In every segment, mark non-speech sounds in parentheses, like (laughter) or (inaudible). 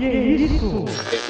Que isso?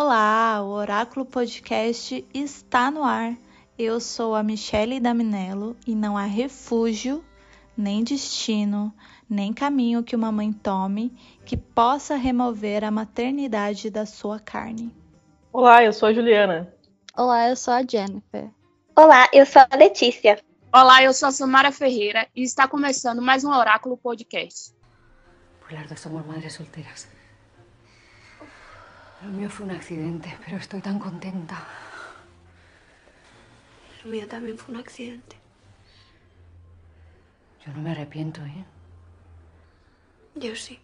Olá, o Oráculo Podcast está no ar. Eu sou a Michele Daminello e não há refúgio, nem destino, nem caminho que uma mãe tome que possa remover a maternidade da sua carne. Olá, eu sou a Juliana. Olá, eu sou a Jennifer. Olá, eu sou a Letícia. Olá, eu sou a Samara Ferreira e está começando mais um Oráculo Podcast. Las dos somos madres solteras. Lo mío fue un accidente, pero estoy tan contenta. Lo mío también fue un accidente. Yo no me arrepiento, ¿eh? Yo sí.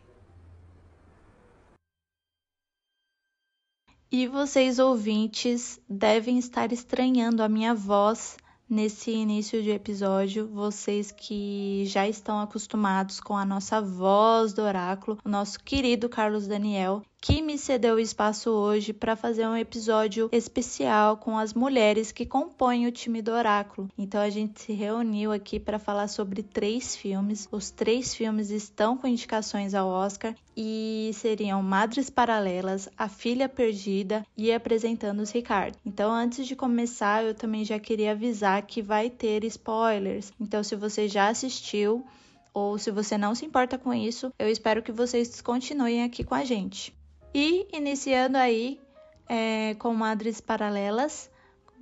E vocês ouvintes devem estar estranhando a minha voz nesse início de episódio, vocês que já estão acostumados com a nossa voz do oráculo, o nosso querido Carlos Daniel, que me cedeu espaço hoje para fazer um episódio especial com as mulheres que compõem o time do Oráculo. Então a gente se reuniu aqui para falar sobre três filmes. Os três filmes estão com indicações ao Oscar e seriam Madres Paralelas, A Filha Perdida e Apresentando os Ricardo. Então antes de começar, eu também já queria avisar que vai ter spoilers. Então se você já assistiu ou se você não se importa com isso, eu espero que vocês continuem aqui com a gente. E iniciando aí é, com Madres Paralelas,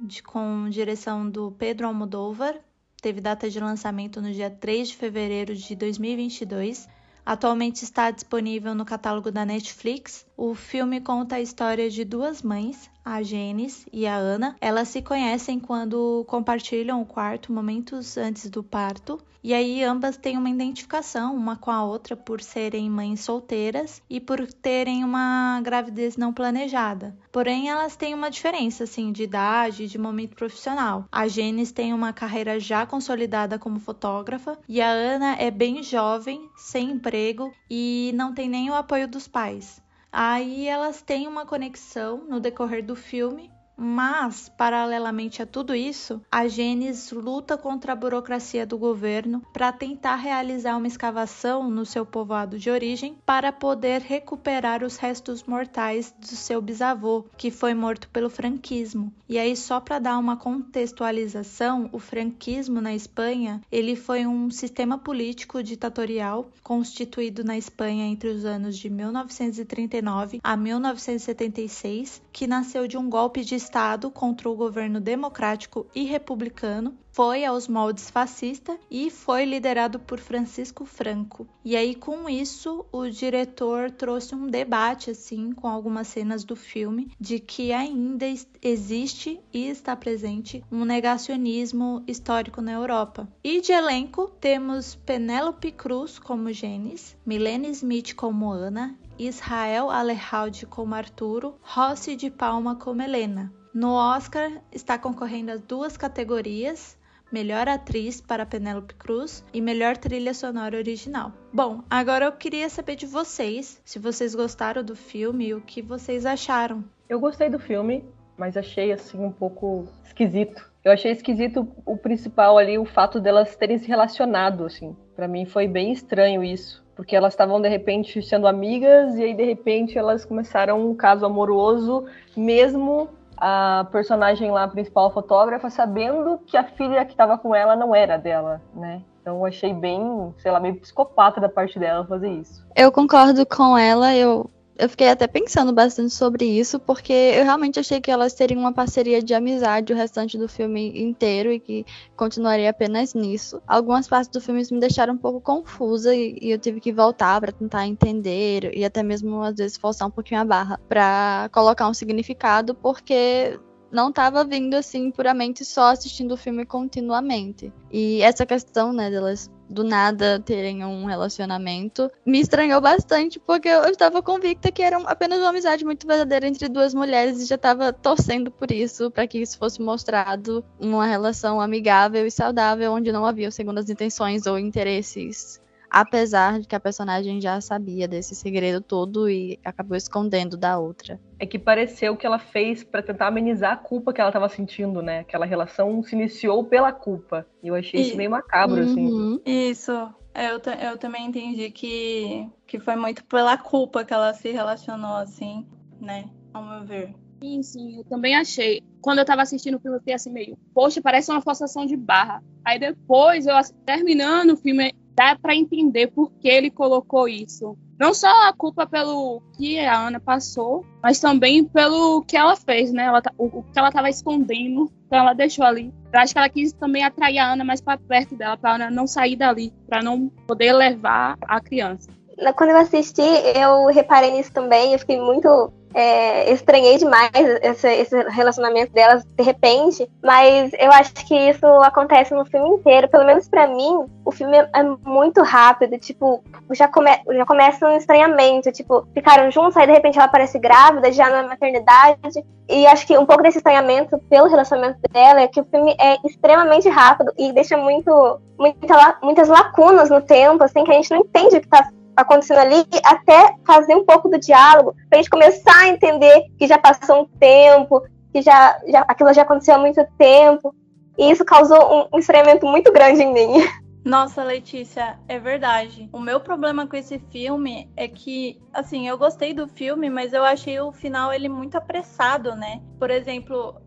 de, com direção do Pedro Almodóvar, teve data de lançamento no dia 3 de fevereiro de 2022. Atualmente está disponível no catálogo da Netflix. O filme conta a história de duas mães, a Genes e a Ana. Elas se conhecem quando compartilham o quarto momentos antes do parto. E aí ambas têm uma identificação uma com a outra por serem mães solteiras e por terem uma gravidez não planejada. Porém, elas têm uma diferença assim de idade, de momento profissional. A Genes tem uma carreira já consolidada como fotógrafa e a Ana é bem jovem, sem emprego e não tem nem o apoio dos pais. Aí elas têm uma conexão no decorrer do filme, mas, paralelamente a tudo isso, a Genes luta contra a burocracia do governo para tentar realizar uma escavação no seu povoado de origem para poder recuperar os restos mortais do seu bisavô, que foi morto pelo franquismo. E aí, só para dar uma contextualização, o franquismo na Espanha ele foi um sistema político ditatorial constituído na Espanha entre os anos de 1939 a 1976, que nasceu de um golpe de Estado contra o governo democrático e republicano, foi aos moldes fascista e foi liderado por Francisco Franco. E aí com isso o diretor trouxe um debate assim com algumas cenas do filme de que ainda existe e está presente um negacionismo histórico na Europa. E de elenco temos Penélope Cruz como Genis, Milene Smith como Ana, Israel Alejalde como Arturo, Rossi de Palma como Helena. No Oscar está concorrendo as duas categorias, Melhor Atriz para Penélope Cruz e Melhor Trilha Sonora Original. Bom, agora eu queria saber de vocês, se vocês gostaram do filme e o que vocês acharam. Eu gostei do filme, mas achei assim um pouco esquisito. Eu achei esquisito o principal ali, o fato delas terem se relacionado, assim. Para mim foi bem estranho isso, porque elas estavam de repente sendo amigas e aí de repente elas começaram um caso amoroso, mesmo a personagem lá principal, a fotógrafa, sabendo que a filha que estava com ela não era dela, né? Então eu achei bem, sei lá, meio psicopata da parte dela fazer isso. Eu concordo com ela, eu eu fiquei até pensando bastante sobre isso, porque eu realmente achei que elas teriam uma parceria de amizade o restante do filme inteiro e que continuaria apenas nisso. Algumas partes do filme me deixaram um pouco confusa e, e eu tive que voltar para tentar entender e até mesmo às vezes forçar um pouquinho a barra para colocar um significado, porque não estava vindo assim puramente só assistindo o filme continuamente. E essa questão, né, delas do nada terem um relacionamento me estranhou bastante, porque eu estava convicta que era apenas uma amizade muito verdadeira entre duas mulheres e já estava torcendo por isso, para que isso fosse mostrado uma relação amigável e saudável, onde não havia segundas intenções ou interesses apesar de que a personagem já sabia desse segredo todo e acabou escondendo da outra. É que pareceu que ela fez para tentar amenizar a culpa que ela estava sentindo, né? Aquela relação se iniciou pela culpa. E eu achei e... isso meio macabro, assim. uhum. assim. Isso. Eu, eu também entendi que, que foi muito pela culpa que ela se relacionou, assim, né? Ao meu ver. Sim, sim, eu também achei. Quando eu tava assistindo o filme, eu fiquei assim meio, poxa, parece uma forçação de barra. Aí depois, eu terminando o filme, dá para entender por que ele colocou isso. Não só a culpa pelo que a Ana passou, mas também pelo que ela fez, né? Ela, tá, o, o, que ela estava escondendo, então ela deixou ali. Eu acho que ela quis também atrair a Ana mais para perto dela, para Ana não sair dali, para não poder levar a criança. Quando eu assisti, eu reparei nisso também, eu fiquei muito é, estranhei demais esse, esse, relacionamento delas de repente, mas eu acho que isso acontece no filme inteiro. Pelo menos para mim, o filme é, muito rápido. Tipo, já, come, já começa um estranhamento. Tipo, ficaram juntos, aí de repente ela aparece grávida, já na maternidade. E acho que um pouco desse estranhamento pelo relacionamento dela é que o filme é extremamente rápido e deixa muito, muita, muitas lacunas no tempo, assim, que a gente não entende o que tá acontecendo ali, até fazer um pouco do diálogo, para gente começar a entender que já passou um tempo, que já, já aquilo já aconteceu há muito tempo. E isso causou um, um estranhamento muito grande em mim. Nossa, Letícia, é verdade. O meu problema com esse filme é que, assim, eu gostei do filme, mas eu achei o final ele muito apressado, né? Por exemplo,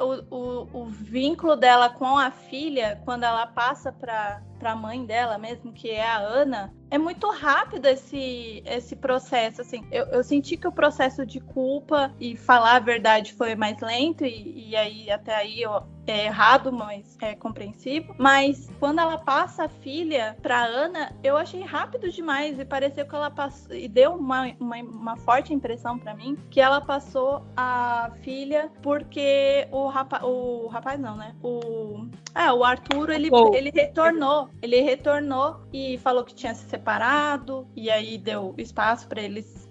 o, o, o vínculo dela com a filha, quando ela passa para a mãe dela mesmo, que é a Ana, é muito rápido esse, esse processo, assim. Eu, eu senti que o processo de culpa e falar a verdade foi mais lento, e, e aí até aí eu, é errado, mas é compreensível. Mas quando ela passa a filha pra Ana, eu achei rápido demais e pareceu que ela passou. E deu uma, uma, uma forte impressão para mim que ela passou a filha porque o rapaz. O rapaz não, né? O. É, o Arthur, ele, ele retornou. Ele retornou e falou que tinha se separado, e aí deu espaço para eles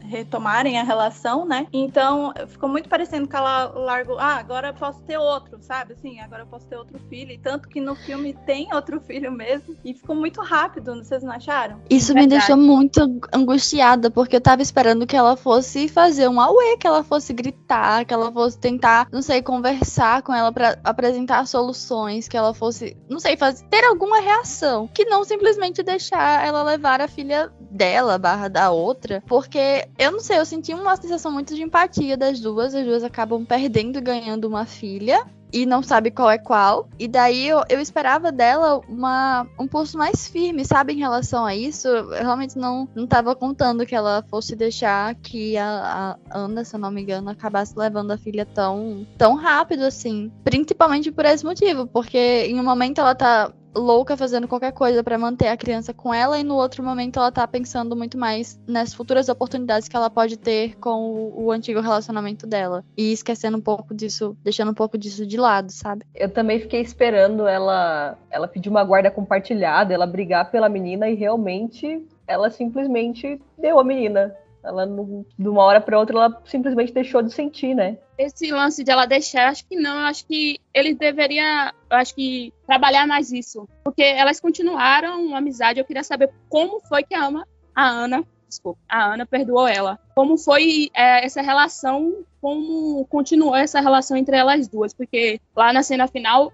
retomarem a relação, né? Então, ficou muito parecendo que ela largou, ah, agora eu posso ter outro, sabe? Assim, agora eu posso ter outro filho. E tanto que no filme tem outro (laughs) filho mesmo. E ficou muito rápido, vocês não acharam? Isso me deixou muito angustiada, porque eu tava esperando que ela fosse fazer um auê, que ela fosse gritar, que ela fosse tentar, não sei, conversar com ela para apresentar soluções, que ela fosse, não sei, fazer, ter alguma reação. Que não simplesmente deixar ela levar a filha dela, barra da outra, por porque eu não sei, eu senti uma sensação muito de empatia das duas. As duas acabam perdendo e ganhando uma filha e não sabe qual é qual. E daí eu, eu esperava dela uma, um pulso mais firme, sabe, em relação a isso. Eu realmente não, não tava contando que ela fosse deixar que a, a Ana, se eu não me engano, acabasse levando a filha tão, tão rápido assim. Principalmente por esse motivo, porque em um momento ela tá louca fazendo qualquer coisa para manter a criança com ela e no outro momento ela tá pensando muito mais nas futuras oportunidades que ela pode ter com o, o, antigo relacionamento dela e esquecendo um pouco disso, deixando um pouco disso de lado, sabe? Eu também fiquei esperando ela ela pedir uma guarda compartilhada, ela brigar pela menina e realmente ela simplesmente deu a menina. Ela, de uma hora para outra, ela simplesmente deixou de sentir, né? Esse lance de ela deixar, acho que não. Acho que ele deveria, eu acho que trabalhar mais isso, porque elas continuaram uma amizade. Eu queria saber como foi que a Ana, a Ana, desculpa, a Ana perdoou ela. Como foi é, essa relação? Como continuou essa relação entre elas duas? Porque lá na cena final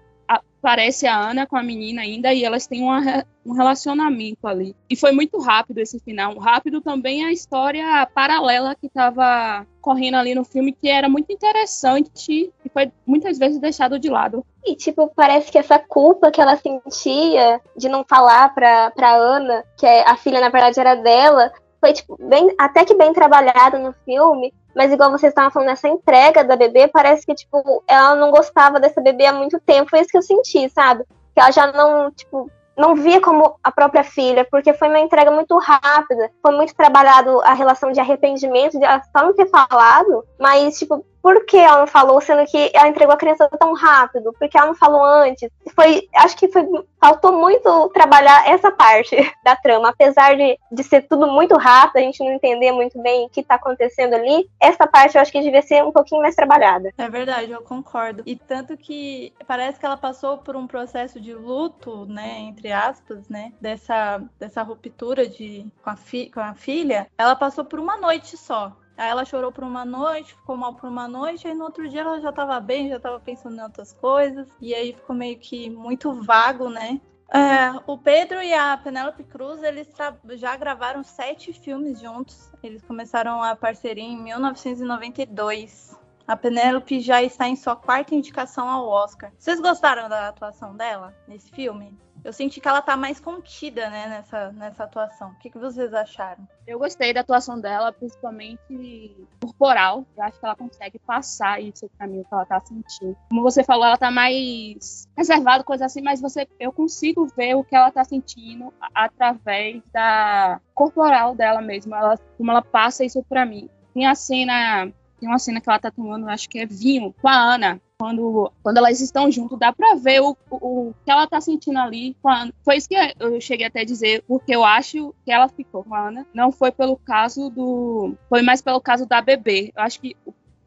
parece a Ana com a menina ainda e elas têm uma, um relacionamento ali. E foi muito rápido esse final. Rápido também a história paralela que estava correndo ali no filme, que era muito interessante e foi muitas vezes deixado de lado. E, tipo, parece que essa culpa que ela sentia de não falar pra, pra Ana, que a filha, na verdade, era dela, foi, tipo, bem, até que bem trabalhado no filme, mas igual vocês estavam falando, essa entrega da bebê, parece que, tipo, ela não gostava dessa bebê há muito tempo. Foi isso que eu senti, sabe? Que ela já não, tipo, não via como a própria filha, porque foi uma entrega muito rápida. Foi muito trabalhado a relação de arrependimento, de ela só não ter falado, mas, tipo, por que ela não falou, sendo que ela entregou a criança tão rápido? Por que ela não falou antes? Foi, acho que foi, faltou muito trabalhar essa parte (laughs) da trama, apesar de, de ser tudo muito rápido, a gente não entender muito bem o que está acontecendo ali. Essa parte eu acho que devia ser um pouquinho mais trabalhada. É verdade, eu concordo. E tanto que parece que ela passou por um processo de luto, né, entre aspas, né, dessa, dessa ruptura de, com, a fi, com a filha. Ela passou por uma noite só. Aí ela chorou por uma noite, ficou mal por uma noite, aí no outro dia ela já tava bem, já tava pensando em outras coisas, e aí ficou meio que muito vago, né? É, o Pedro e a Penélope Cruz, eles já gravaram sete filmes juntos. Eles começaram a parceria em 1992. A Penélope já está em sua quarta indicação ao Oscar. Vocês gostaram da atuação dela nesse filme? Eu senti que ela tá mais contida, né, nessa, nessa atuação. O que, que vocês acharam? Eu gostei da atuação dela, principalmente corporal. Eu acho que ela consegue passar isso pra mim, o que ela tá sentindo. Como você falou, ela tá mais reservada, coisa assim, mas você, eu consigo ver o que ela tá sentindo através da corporal dela mesmo. Ela, como ela passa isso pra mim. Tem a cena tem uma cena que ela tá tomando, acho que é vinho, com a Ana quando, quando elas estão junto, dá pra ver o, o, o, que ela tá sentindo ali. Quando, foi isso que eu cheguei até a dizer, porque eu acho que ela ficou com a Ana. Não foi pelo caso do. Foi mais pelo caso da bebê. Eu acho que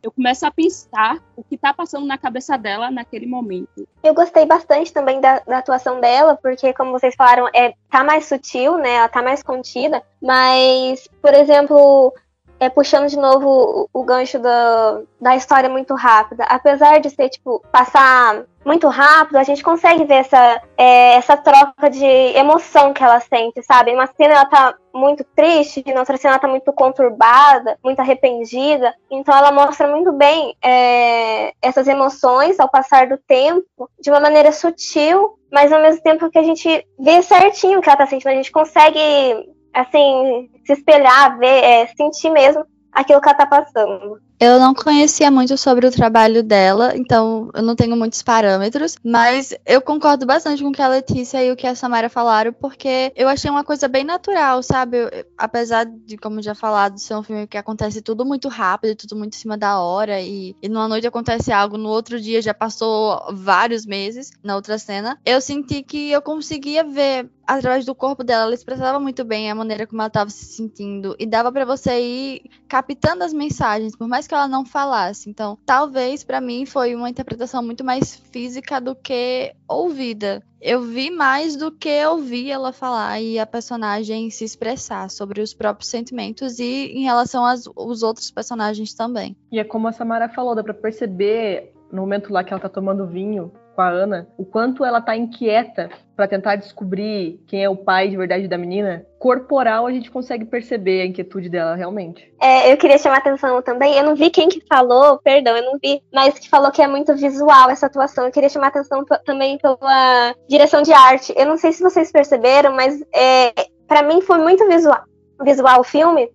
eu começo a pensar o que tá passando na cabeça dela naquele momento. Eu gostei bastante também da, da, atuação dela, porque, como vocês falaram, é, tá mais sutil, né? Ela tá mais contida. Mas, por exemplo, é, puxando de novo o, o gancho da, da história muito rápida. Apesar de ser, tipo, passar muito rápido, a gente consegue ver essa, é, essa troca de emoção que ela sente, sabe? Uma cena ela tá muito triste, na outra cena ela tá muito conturbada, muito arrependida. Então ela mostra muito bem é, essas emoções ao passar do tempo, de uma maneira sutil, mas ao mesmo tempo que a gente vê certinho o que ela tá sentindo. A gente consegue assim, se espelhar, ver, é, sentir mesmo aquilo que ela tá passando. Eu não conhecia muito sobre o trabalho dela, então eu não tenho muitos parâmetros, mas eu concordo bastante com o que a Letícia e o que a Samara falaram, porque eu achei uma coisa bem natural, sabe? Eu, apesar de, como já falado, ser um filme que acontece tudo muito rápido, tudo muito em cima da hora, e, e numa noite acontece algo, no outro dia já passou vários meses, na outra cena, eu senti que eu conseguia ver através do corpo dela, ela expressava muito bem a maneira como ela estava se sentindo e dava para você ir captando as mensagens, por mais que ela não falasse. Então, talvez para mim foi uma interpretação muito mais física do que ouvida. Eu vi mais do que ouvir ela falar e a personagem se expressar sobre os próprios sentimentos e em relação aos outros personagens também. E é como a Samara falou, dá para perceber no momento lá que ela tá tomando vinho, com a Ana, o quanto ela tá inquieta para tentar descobrir quem é o pai de verdade da menina, corporal a gente consegue perceber a inquietude dela realmente. É, eu queria chamar atenção também, eu não vi quem que falou, perdão, eu não vi, mas que falou que é muito visual essa atuação. Eu queria chamar atenção também pela direção de arte. Eu não sei se vocês perceberam, mas é, para mim foi muito visual, visual o filme,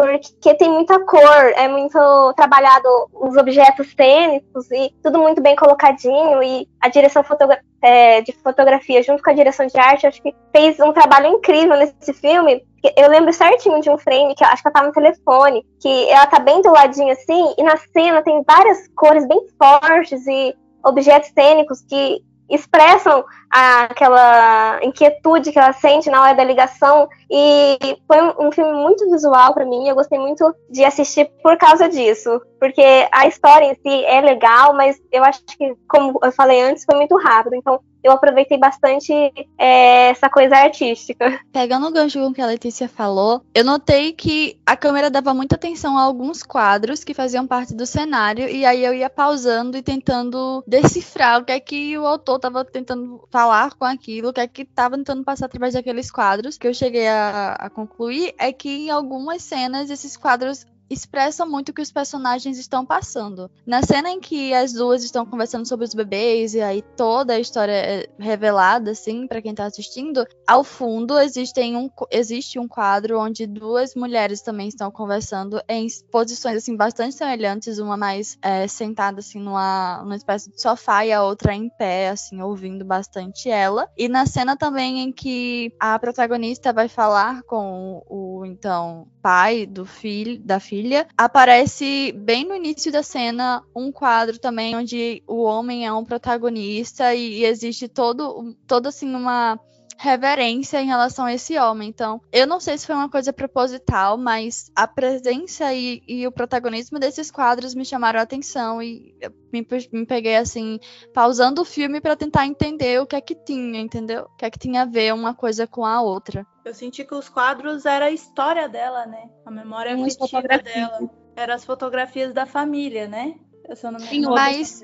porque tem muita cor, é muito trabalhado os objetos cênicos e tudo muito bem colocadinho e a direção fotogra é, de fotografia junto com a direção de arte, acho que fez um trabalho incrível nesse filme. Eu lembro certinho de um frame que acho que ela tá no telefone, que ela tá bem do ladinho assim, e na cena tem várias cores bem fortes e objetos cênicos que expressam aquela inquietude que ela sente na hora da ligação e foi um, filme muito visual para mim. Eu gostei muito de assistir por causa disso, porque a história em si é legal, mas eu acho que, como eu falei antes, foi muito rápido. Então eu aproveitei bastante é, essa coisa artística. (laughs) Pegando o gancho com o que a Letícia falou, eu notei que a câmera dava muita atenção a alguns quadros que faziam parte do cenário, e aí eu ia pausando e tentando decifrar o que é que o autor estava tentando falar com aquilo, o que é que estava tentando passar através daqueles quadros. que eu cheguei a, a concluir é que em algumas cenas esses quadros expressam muito o que os personagens estão passando. Na cena em que as duas estão conversando sobre os bebês e aí toda a história é revelada assim para quem tá assistindo, ao fundo existem um, existe um quadro onde duas mulheres também estão conversando em posições assim bastante semelhantes, uma mais é, sentada assim numa, numa espécie de sofá e a outra em pé assim ouvindo bastante ela. E na cena também em que a protagonista vai falar com o então pai do filho da filha Aparece bem no início da cena um quadro também onde o homem é um protagonista e, e existe todo, todo assim uma reverência em relação a esse homem. Então, eu não sei se foi uma coisa proposital, mas a presença e, e o protagonismo desses quadros me chamaram a atenção e me, me peguei assim, pausando o filme para tentar entender o que é que tinha, entendeu? O que é que tinha a ver uma coisa com a outra. Eu senti que os quadros era a história dela, né? A memória afetiva dela. Eram as fotografias da família, né? Eu não me engano. Mas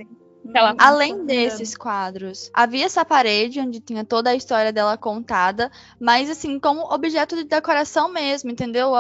Além desses quadros, havia essa parede onde tinha toda a história dela contada, mas assim, como objeto de decoração mesmo, entendeu?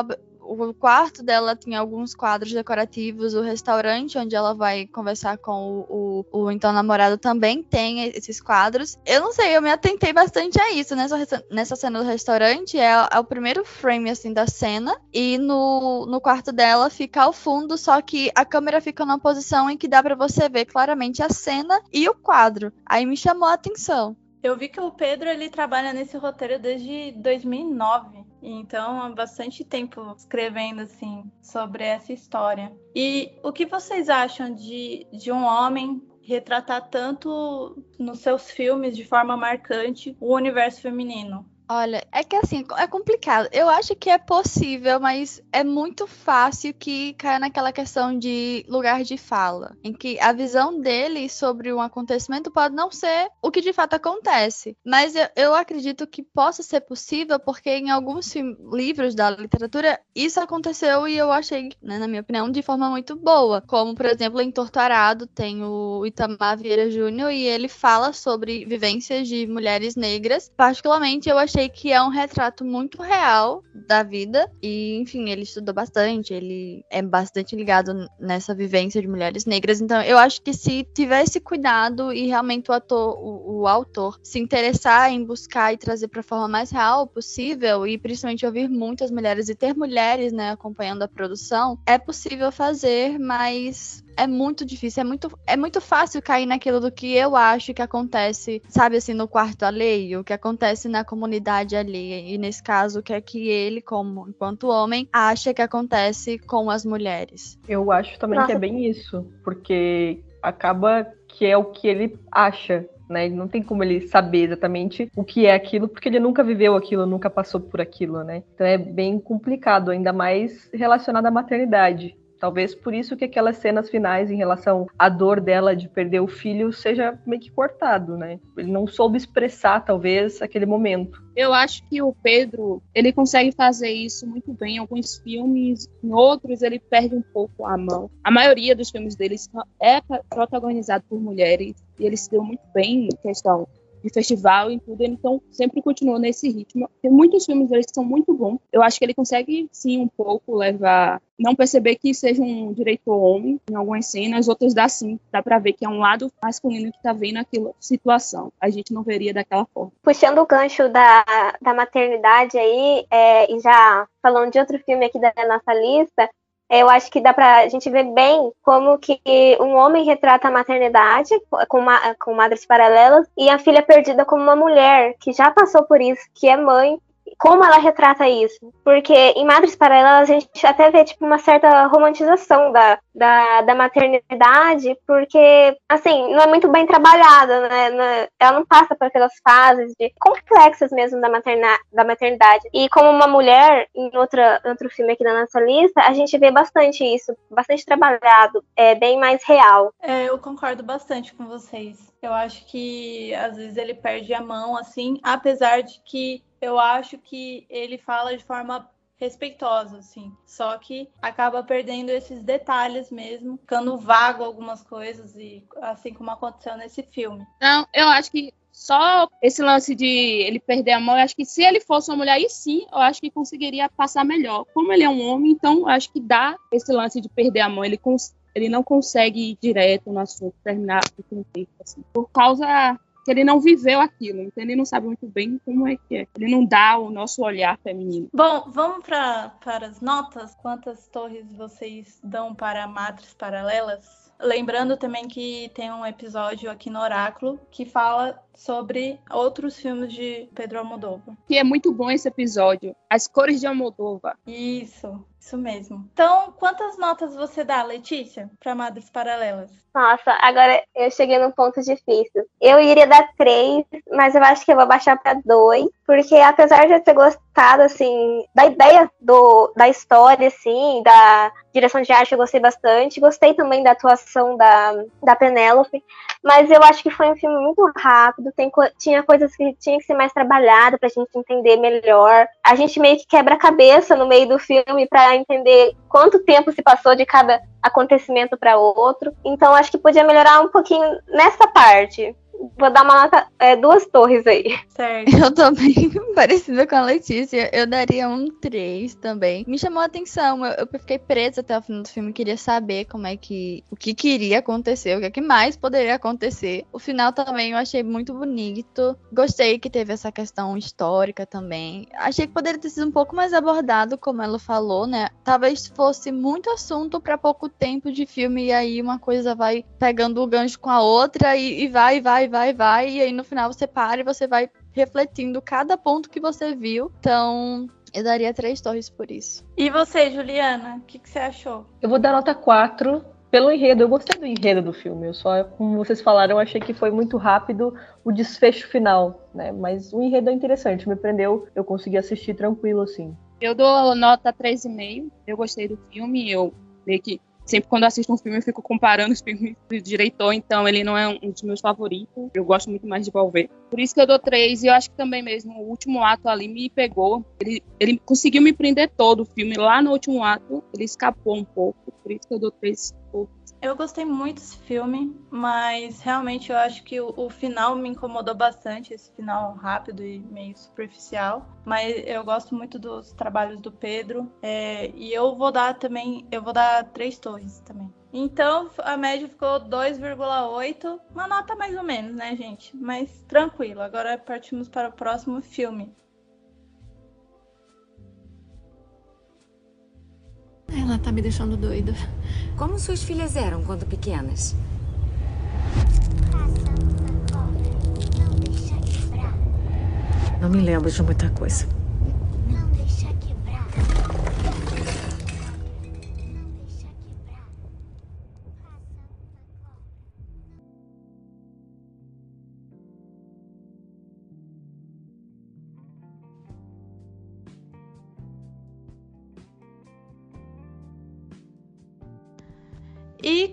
O quarto dela tinha alguns quadros decorativos, o restaurante onde ela vai conversar com o, o, o, então namorado também tem esses quadros. Eu não sei, eu me atentei bastante a isso. Nessa, nessa cena do restaurante é, é o primeiro frame assim da cena e no, no quarto dela fica ao fundo, só que a câmera fica numa posição em que dá para você ver claramente a cena e o quadro. Aí me chamou a atenção. Eu vi que o Pedro ele trabalha nesse roteiro desde 2009, então há bastante tempo escrevendo assim sobre essa história. E o que vocês acham de, de um homem retratar tanto nos seus filmes de forma marcante o universo feminino? Olha, é que assim, é complicado. Eu acho que é possível, mas é muito fácil que caia naquela questão de lugar de fala, em que a visão dele sobre um acontecimento pode não ser o que de fato acontece. Mas eu, eu acredito que possa ser possível, porque em alguns livros da literatura isso aconteceu e eu achei, né, na minha opinião, de forma muito boa. Como, por exemplo, em Torturado tem o Itamar Vieira Júnior e ele fala sobre vivências de mulheres negras. Particularmente, eu achei achei que é um retrato muito real da vida. E, enfim, ele estudou bastante, ele é bastante ligado nessa vivência de mulheres negras. Então, eu acho que se tivesse cuidado e realmente o ator, o, o autor, se interessar em buscar e trazer para a forma mais real possível, e principalmente ouvir muitas mulheres e ter mulheres, né, acompanhando a produção, é possível fazer, mas é muito difícil, é muito, é muito fácil cair naquilo do que eu acho que acontece, sabe assim, no quarto alheio, o que acontece na comunidade alheia. E nesse caso, o que é que ele, como enquanto homem, acha que acontece com as mulheres. Eu acho também Nossa. que é bem isso, porque acaba que é o que ele acha, né? Não tem como ele saber exatamente o que é aquilo, porque ele nunca viveu aquilo, nunca passou por aquilo, né? Então é bem complicado, ainda mais relacionado à maternidade. Talvez por isso que aquelas cenas finais em relação à dor dela de perder o filho seja meio que cortado, né? Ele não soube expressar, talvez, aquele momento. Eu acho que o Pedro, ele consegue fazer isso muito bem em alguns filmes, em outros ele perde um pouco a mão. A maioria dos filmes dele é protagonizado por mulheres e ele se deu muito bem em questão de festival e tudo, então sempre continuou nesse ritmo. Tem muitos filmes dele que são muito bons. Eu acho que ele consegue sim um pouco levar, não perceber que seja um diretor homem em algumas cenas, outras dá sim, dá para ver que é um lado masculino que tá vendo aquela situação. A gente não veria daquela forma. Puxando o gancho da, da maternidade aí, é, e já falando de outro filme aqui da nossa lista, eu acho que dá para a gente ver bem como que um homem retrata a maternidade com, com madres paralelas e a filha perdida como uma mulher que já passou por isso, que é mãe como ela retrata isso. Porque em Madres Paralelas a gente até vê tipo, uma certa romantização da, da, da maternidade, porque, assim, não é muito bem trabalhada, né? Ela não passa por aquelas fases de complexas mesmo da, materna, da maternidade. E como uma mulher, em outra, outro filme aqui da nossa lista, a gente vê bastante isso, bastante trabalhado, é bem mais real. É, eu concordo bastante com vocês. Eu acho que às vezes ele perde a mão, assim, apesar de que eu acho que ele fala de forma respeitosa, assim. Só que acaba perdendo esses detalhes mesmo, ficando vago algumas coisas, e assim como aconteceu nesse filme. Não, eu acho que só esse lance de ele perder a mão, eu acho que se ele fosse uma mulher, aí sim, eu acho que conseguiria passar melhor. Como ele é um homem, então eu acho que dá esse lance de perder a mão. Ele, ele não consegue ir direto no assunto, terminar o contexto, assim, por causa que ele não viveu aquilo, então ele não sabe muito bem como é que é. Ele não dá o nosso olhar feminino. Bom, vamos para as notas. Quantas torres vocês dão para matriz paralelas? Lembrando também que tem um episódio aqui no Oráculo que fala sobre outros filmes de Pedro Almodóvar. Que é muito bom esse episódio, As Cores de Almodóvar. Isso, isso mesmo. Então, quantas notas você dá, Letícia, para Madres Paralelas? Nossa, agora eu cheguei num ponto difícil. Eu iria dar três, mas eu acho que eu vou baixar para dois, porque apesar de eu ter gostado, assim, da ideia do, da história, assim, da direção de arte, eu gostei bastante. Gostei também da atuação da, da Penélope, mas eu acho que foi um filme muito rápido, tem, tinha coisas que tinha que ser mais trabalhada pra gente entender melhor. A gente meio que quebra a cabeça no meio do filme para entender quanto tempo se passou de cada acontecimento para outro. Então acho que podia melhorar um pouquinho nessa parte. Vou dar uma nota, é, duas torres aí. Certo. Eu também, (laughs) parecida com a Letícia, eu daria um 3 também. Me chamou a atenção, eu, eu, fiquei presa até o final do filme, queria saber como é que, o que queria acontecer, o que, é que mais poderia acontecer. O final também eu achei muito bonito, gostei que teve essa questão histórica também. Achei que poderia ter sido um pouco mais abordado, como ela falou, né? Talvez fosse muito assunto para pouco tempo de filme, e aí uma coisa vai pegando o gancho com a outra, e, e vai, vai, vai, vai, e aí no final você para e você vai refletindo cada ponto que você viu. Então, eu daria três torres por isso. E você, Juliana, o que, que, você achou? Eu vou dar nota 4 pelo enredo. Eu gostei do enredo do filme. Eu só, como vocês falaram, eu achei que foi muito rápido o desfecho final, né? Mas o enredo é interessante, me prendeu, eu consegui assistir tranquilo, assim. Eu dou nota 3,5. Eu gostei do filme, eu meio que sempre quando assisto um filme eu fico comparando os filmes do diretor, então ele não é um dos meus favoritos. Eu gosto muito mais de Valver. Por isso que eu dou três, e eu acho que também mesmo o último ato ali me pegou. Ele, ele conseguiu me prender todo o filme. Lá no último ato, ele escapou um pouco. Por isso que eu dou três eu gostei muito desse filme, mas realmente eu acho que o, o, final me incomodou bastante, esse final rápido e meio superficial. Mas eu gosto muito dos trabalhos do Pedro. É, e eu vou dar também, eu vou dar três torres também. Então a média ficou 2,8, uma nota mais ou menos, né, gente? Mas tranquilo. Agora partimos para o próximo filme. Ela tá me deixando doida. Como suas filhas eram quando pequenas? Não me lembro de muita coisa.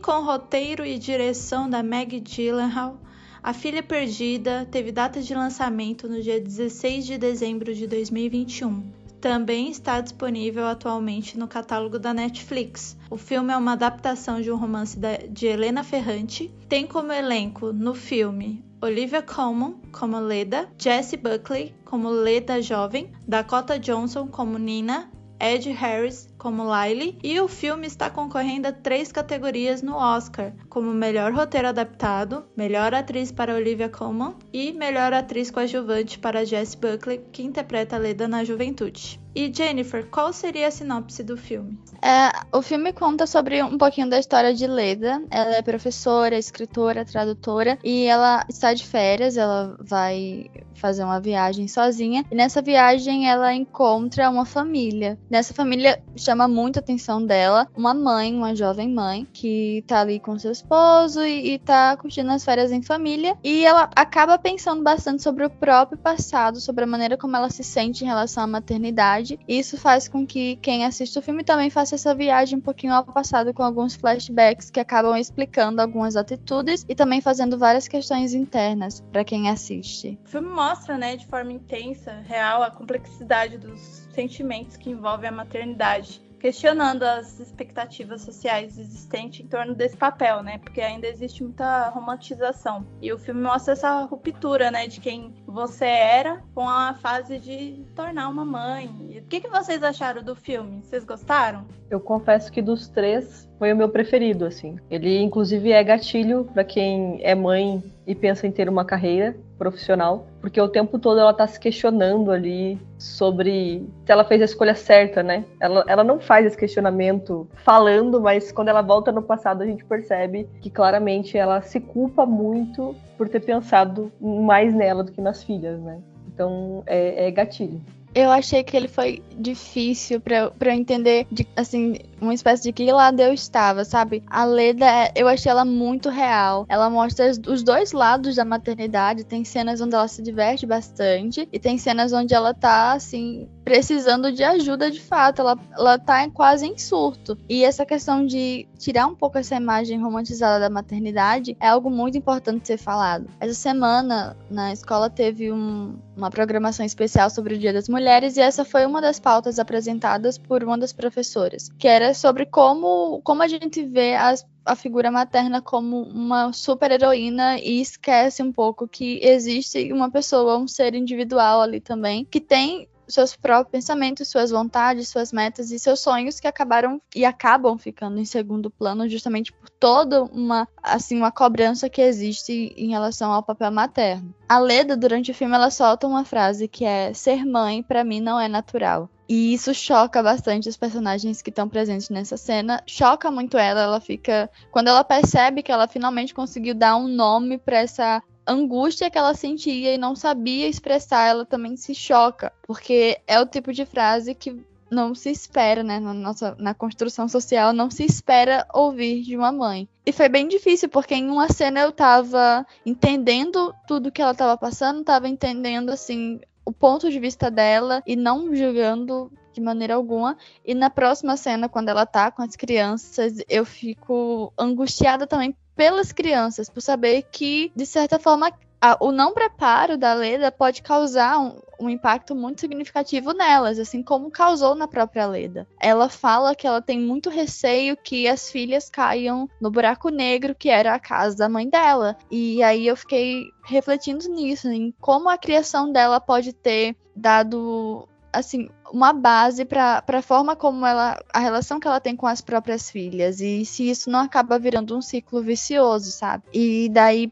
Com roteiro e direção da Meg Gyllenhaal, A Filha Perdida teve data de lançamento no dia 16 de dezembro de 2021. Também está disponível atualmente no catálogo da Netflix. O filme é uma adaptação de um romance de Helena Ferrante. Tem como elenco no filme Olivia Colman como Leda, Jessie Buckley como Leda jovem, Dakota Johnson como Nina, Ed Harris como Lily, e o filme está concorrendo a três categorias no Oscar, como melhor roteiro adaptado, melhor atriz para Olivia Colman e melhor atriz coadjuvante para Jess Buckley, que interpreta Leda na juventude. E Jennifer, qual seria a sinopse do filme? É, o filme conta sobre um pouquinho da história de Leda. Ela é professora, escritora, tradutora e ela está de férias. Ela vai fazer uma viagem sozinha e nessa viagem ela encontra uma família. Nessa família chama muito a atenção dela uma mãe, uma jovem mãe que tá ali com seu esposo e, e tá curtindo as férias em família e ela acaba pensando bastante sobre o próprio passado, sobre a maneira como ela se sente em relação à maternidade verdade. Isso faz com que quem assiste o filme também faça essa viagem um pouquinho ao passado com alguns flashbacks que acabam explicando algumas atitudes e também fazendo várias questões internas para quem assiste. O filme mostra, né, de forma intensa, real, a complexidade dos sentimentos que envolvem a maternidade questionando as expectativas sociais existentes em torno desse papel, né? Porque ainda existe muita romantização. E o filme mostra essa ruptura, né, de quem você era com a fase de tornar uma mãe. O que, que vocês acharam do filme? Vocês gostaram? Eu confesso que dos três foi o meu preferido, assim. Ele, inclusive, é gatilho para quem é mãe e pensa em ter uma carreira profissional, porque o tempo todo ela tá se questionando ali sobre se ela fez a escolha certa, né? Ela, ela não faz esse questionamento falando, mas quando ela volta no passado a gente percebe que claramente ela se culpa muito por ter pensado mais nela do que nas filhas, né? Então é, é gatilho. Eu achei que ele foi difícil para eu entender, de, assim, uma espécie de que lado eu estava, sabe? A Leda, eu achei ela muito real. Ela mostra os dois lados da maternidade. Tem cenas onde ela se diverte bastante e tem cenas onde ela tá, assim, precisando de ajuda de fato. Ela, ela tá quase em surto. E essa questão de tirar um pouco essa imagem romantizada da maternidade é algo muito importante ser falado. Essa semana, na escola, teve um, uma programação especial sobre o Dia das Mulheres e essa foi uma das pautas apresentadas por uma das professoras, que era sobre como, como a gente vê as, a figura materna como uma super heroína e esquece um pouco que existe uma pessoa, um ser individual ali também, que tem seus próprios pensamentos, suas vontades, suas metas e seus sonhos que acabaram e acabam ficando em segundo plano justamente por toda uma assim uma cobrança que existe em relação ao papel materno. A Leda durante o filme ela solta uma frase que é ser mãe para mim não é natural. E isso choca bastante os personagens que estão presentes nessa cena. Choca muito ela, ela fica. Quando ela percebe que ela finalmente conseguiu dar um nome para essa angústia que ela sentia e não sabia expressar, ela também se choca. Porque é o tipo de frase que não se espera, né? Na nossa na construção social, não se espera ouvir de uma mãe. E foi bem difícil, porque em uma cena eu tava entendendo tudo que ela tava passando, tava entendendo, assim, o ponto de vista dela e não julgando de maneira alguma. E na próxima cena, quando ela tá com as crianças, eu fico angustiada também pelas crianças, por saber que, de certa forma, a, o não preparo da Leda pode causar um, um, impacto muito significativo nelas, assim como causou na própria Leda. Ela fala que ela tem muito receio que as filhas caiam no buraco negro que era a casa da mãe dela. E aí eu fiquei refletindo nisso, em como a criação dela pode ter dado assim, uma base para a forma como ela, a relação que ela tem com as próprias filhas e se isso não acaba virando um ciclo vicioso, sabe? E daí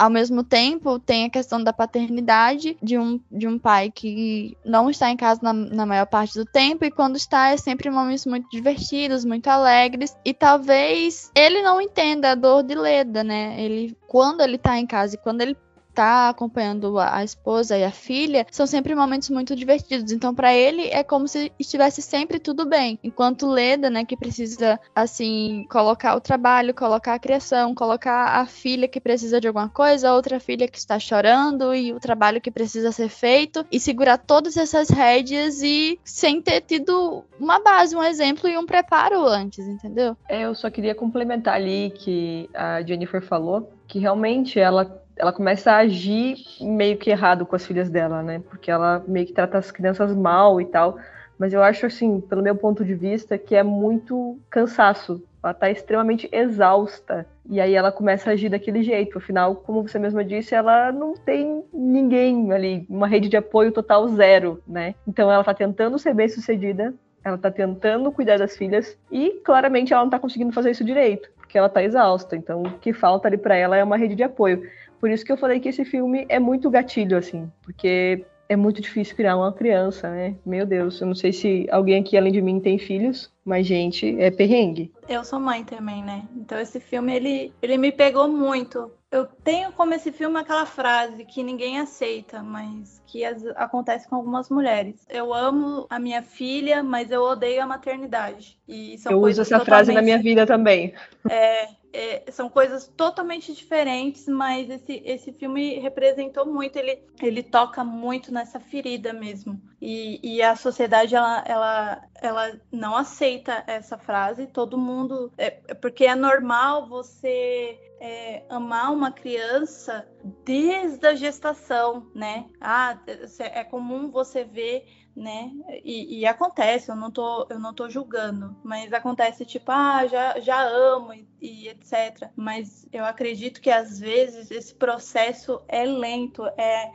ao mesmo tempo, tem a questão da paternidade de um, de um pai que não está em casa na, na maior parte do tempo, e quando está, é sempre momentos muito divertidos, muito alegres, e talvez ele não entenda a dor de Leda, né? Ele, quando ele está em casa e quando ele tá acompanhando a, esposa e a filha, são sempre momentos muito divertidos. Então, para ele é como se estivesse sempre tudo bem. Enquanto Leda, né, que precisa assim colocar o trabalho, colocar a criação, colocar a filha que precisa de alguma coisa, outra filha que está chorando e o trabalho que precisa ser feito e segurar todas essas rédeas e sem ter tido uma base, um exemplo e um preparo antes, entendeu? É, eu só queria complementar ali que a Jennifer falou que realmente ela ela começa a agir meio que errado com as filhas dela, né? Porque ela meio que trata as crianças mal e tal. Mas eu acho, assim, pelo meu ponto de vista, que é muito cansaço. Ela tá extremamente exausta. E aí ela começa a agir daquele jeito. Afinal, como você mesma disse, ela não tem ninguém ali, uma rede de apoio total zero, né? Então ela tá tentando ser bem sucedida Ela tá tentando cuidar das filhas e claramente ela não tá conseguindo fazer isso direito, porque ela tá exausta. Então, o que falta ali para ela é uma rede de apoio. Por isso que eu falei que esse filme é muito gatilho, assim, porque é muito difícil criar uma criança, né? Meu Deus, eu não sei se alguém aqui além de mim tem filhos, mas gente, é perrengue. Eu sou mãe também, né? Então esse filme ele, ele me pegou muito. Eu tenho como esse filme aquela frase que ninguém aceita, mas que as, acontece com algumas mulheres. Eu amo a minha filha, mas eu odeio a maternidade. E são eu uso essa totalmente... frase na minha vida também. (laughs) É, é, são coisas totalmente diferentes, mas esse, esse filme representou muito, ele, ele toca muito nessa ferida mesmo. E, e a sociedade, ela, ela, ela não aceita essa frase, todo mundo... É, porque é normal você é, amar uma criança desde a gestação, né? Ah, é comum você ver né? E, e, acontece, eu não tô, eu não tô julgando, mas acontece tipo, ah, já, já amo e, e, etc. Mas eu acredito que às vezes esse processo é lento, é,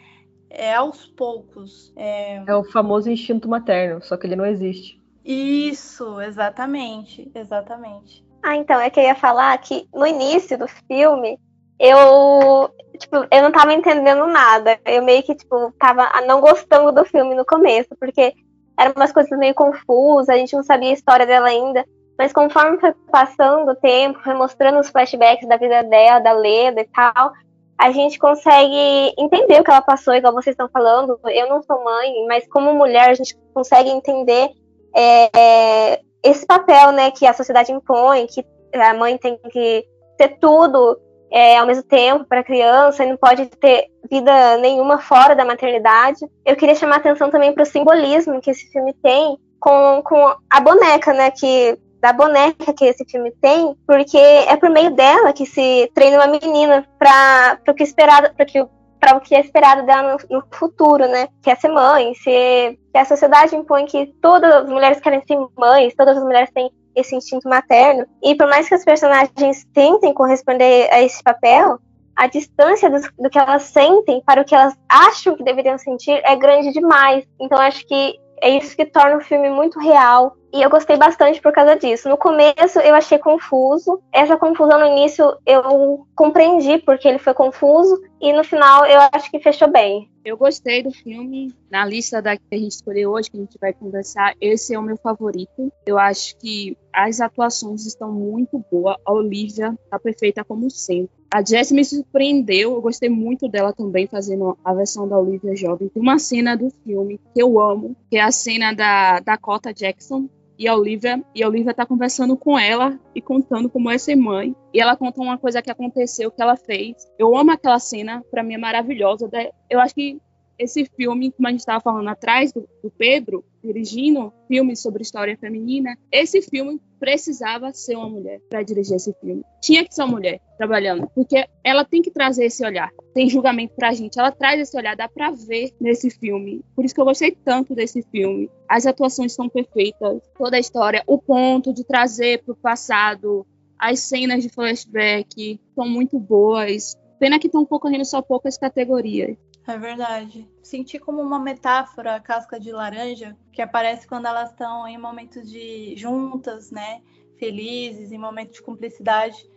é aos poucos. É... é o famoso instinto materno, só que ele não existe. Isso, exatamente, exatamente. Ah, então, é que eu ia falar que no início do filme eu, tipo, eu não tava entendendo nada. Eu meio que, tipo, tava não gostando do filme no começo, porque eram umas coisas meio confusas, a gente não sabia a história dela ainda. Mas conforme foi passando o tempo, foi mostrando os flashbacks da vida dela, da Leda e tal, a gente consegue entender o que ela passou, igual vocês estão falando. Eu não sou mãe, mas como mulher, a gente consegue entender é, esse papel né, que a sociedade impõe, que a mãe tem que ser tudo é, ao mesmo tempo para a criança e não pode ter vida nenhuma fora da maternidade. Eu queria chamar atenção também para o simbolismo que esse filme tem com, com a boneca, né? Que da boneca que esse filme tem, porque é por meio dela que se treina uma menina para o que esperado, para que para o que é esperado dela no, no, futuro, né? Que é ser mãe, se que a sociedade impõe que todas as mulheres querem ser mães, todas as mulheres têm esse instinto materno. E por mais que as personagens tentem corresponder a esse papel, a distância do, do, que elas sentem para o que elas acham que deveriam sentir é grande demais. Então acho que é isso que torna o filme muito real. E eu gostei bastante por causa disso. No começo eu achei confuso. Essa confusão no início eu compreendi porque ele foi confuso. E no final eu acho que fechou bem. Eu gostei do filme. Na lista da que a gente escolheu hoje, que a gente vai conversar, esse é o meu favorito. Eu acho que as atuações estão muito boas. A Olivia está perfeita como sempre. A Jess me surpreendeu, eu gostei muito dela também fazendo a versão da Olivia jovem. Tem uma cena do filme que eu amo, que é a cena da Dakota Jackson e a Olivia, e a Olivia tá conversando com ela e contando como é ser mãe. E ela conta uma coisa que aconteceu, que ela fez. Eu amo aquela cena, para mim é maravilhosa. Eu acho que esse filme, como a gente estava falando atrás do, do, Pedro, dirigindo filmes sobre história feminina, esse filme precisava ser uma mulher para dirigir esse filme. Tinha que ser uma mulher trabalhando, porque ela tem que trazer esse olhar. Tem julgamento pra gente, ela traz esse olhar, dá pra ver nesse filme. Por isso que eu gostei tanto desse filme. As atuações são perfeitas, toda a história, o ponto de trazer pro passado, as cenas de flashback são muito boas. Pena que estão concorrendo só poucas categorias. É verdade. Senti como uma metáfora a casca de laranja, que aparece quando elas estão em momentos de juntas, né? Felizes, em momentos de cumplicidade.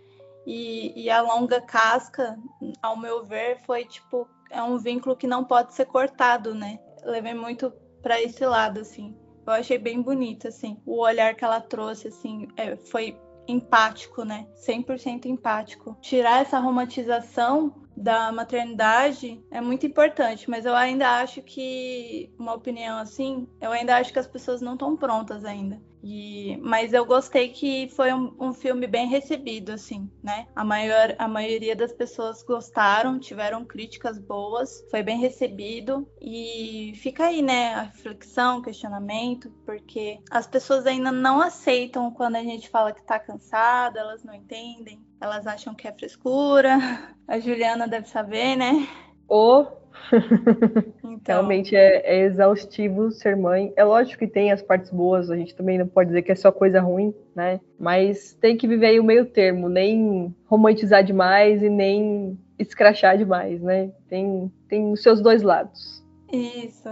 E, e, a longa casca, ao meu ver, foi tipo, é um vínculo que não pode ser cortado, né? levei muito para esse lado, assim. Eu achei bem bonito, assim. O olhar que ela trouxe, assim, é, foi empático, né? 100% empático. Tirar essa romantização da maternidade é muito importante, mas eu ainda acho que, uma opinião assim, eu ainda acho que as pessoas não estão prontas ainda. E, mas eu gostei que foi um, um, filme bem recebido, assim, né? A, maior, a maioria das pessoas gostaram, tiveram críticas boas, foi bem recebido. E fica aí, né, a reflexão, questionamento, porque as pessoas ainda não aceitam quando a gente fala que tá cansada, elas não entendem, elas acham que é frescura. A Juliana deve saber, né? Ou (laughs) então... Realmente é, é, exaustivo ser mãe. É lógico que tem as partes boas, a gente também não pode dizer que é só coisa ruim, né? Mas tem que viver aí o meio termo, nem romantizar demais e nem escrachar demais, né? Tem, tem os seus dois lados. Isso,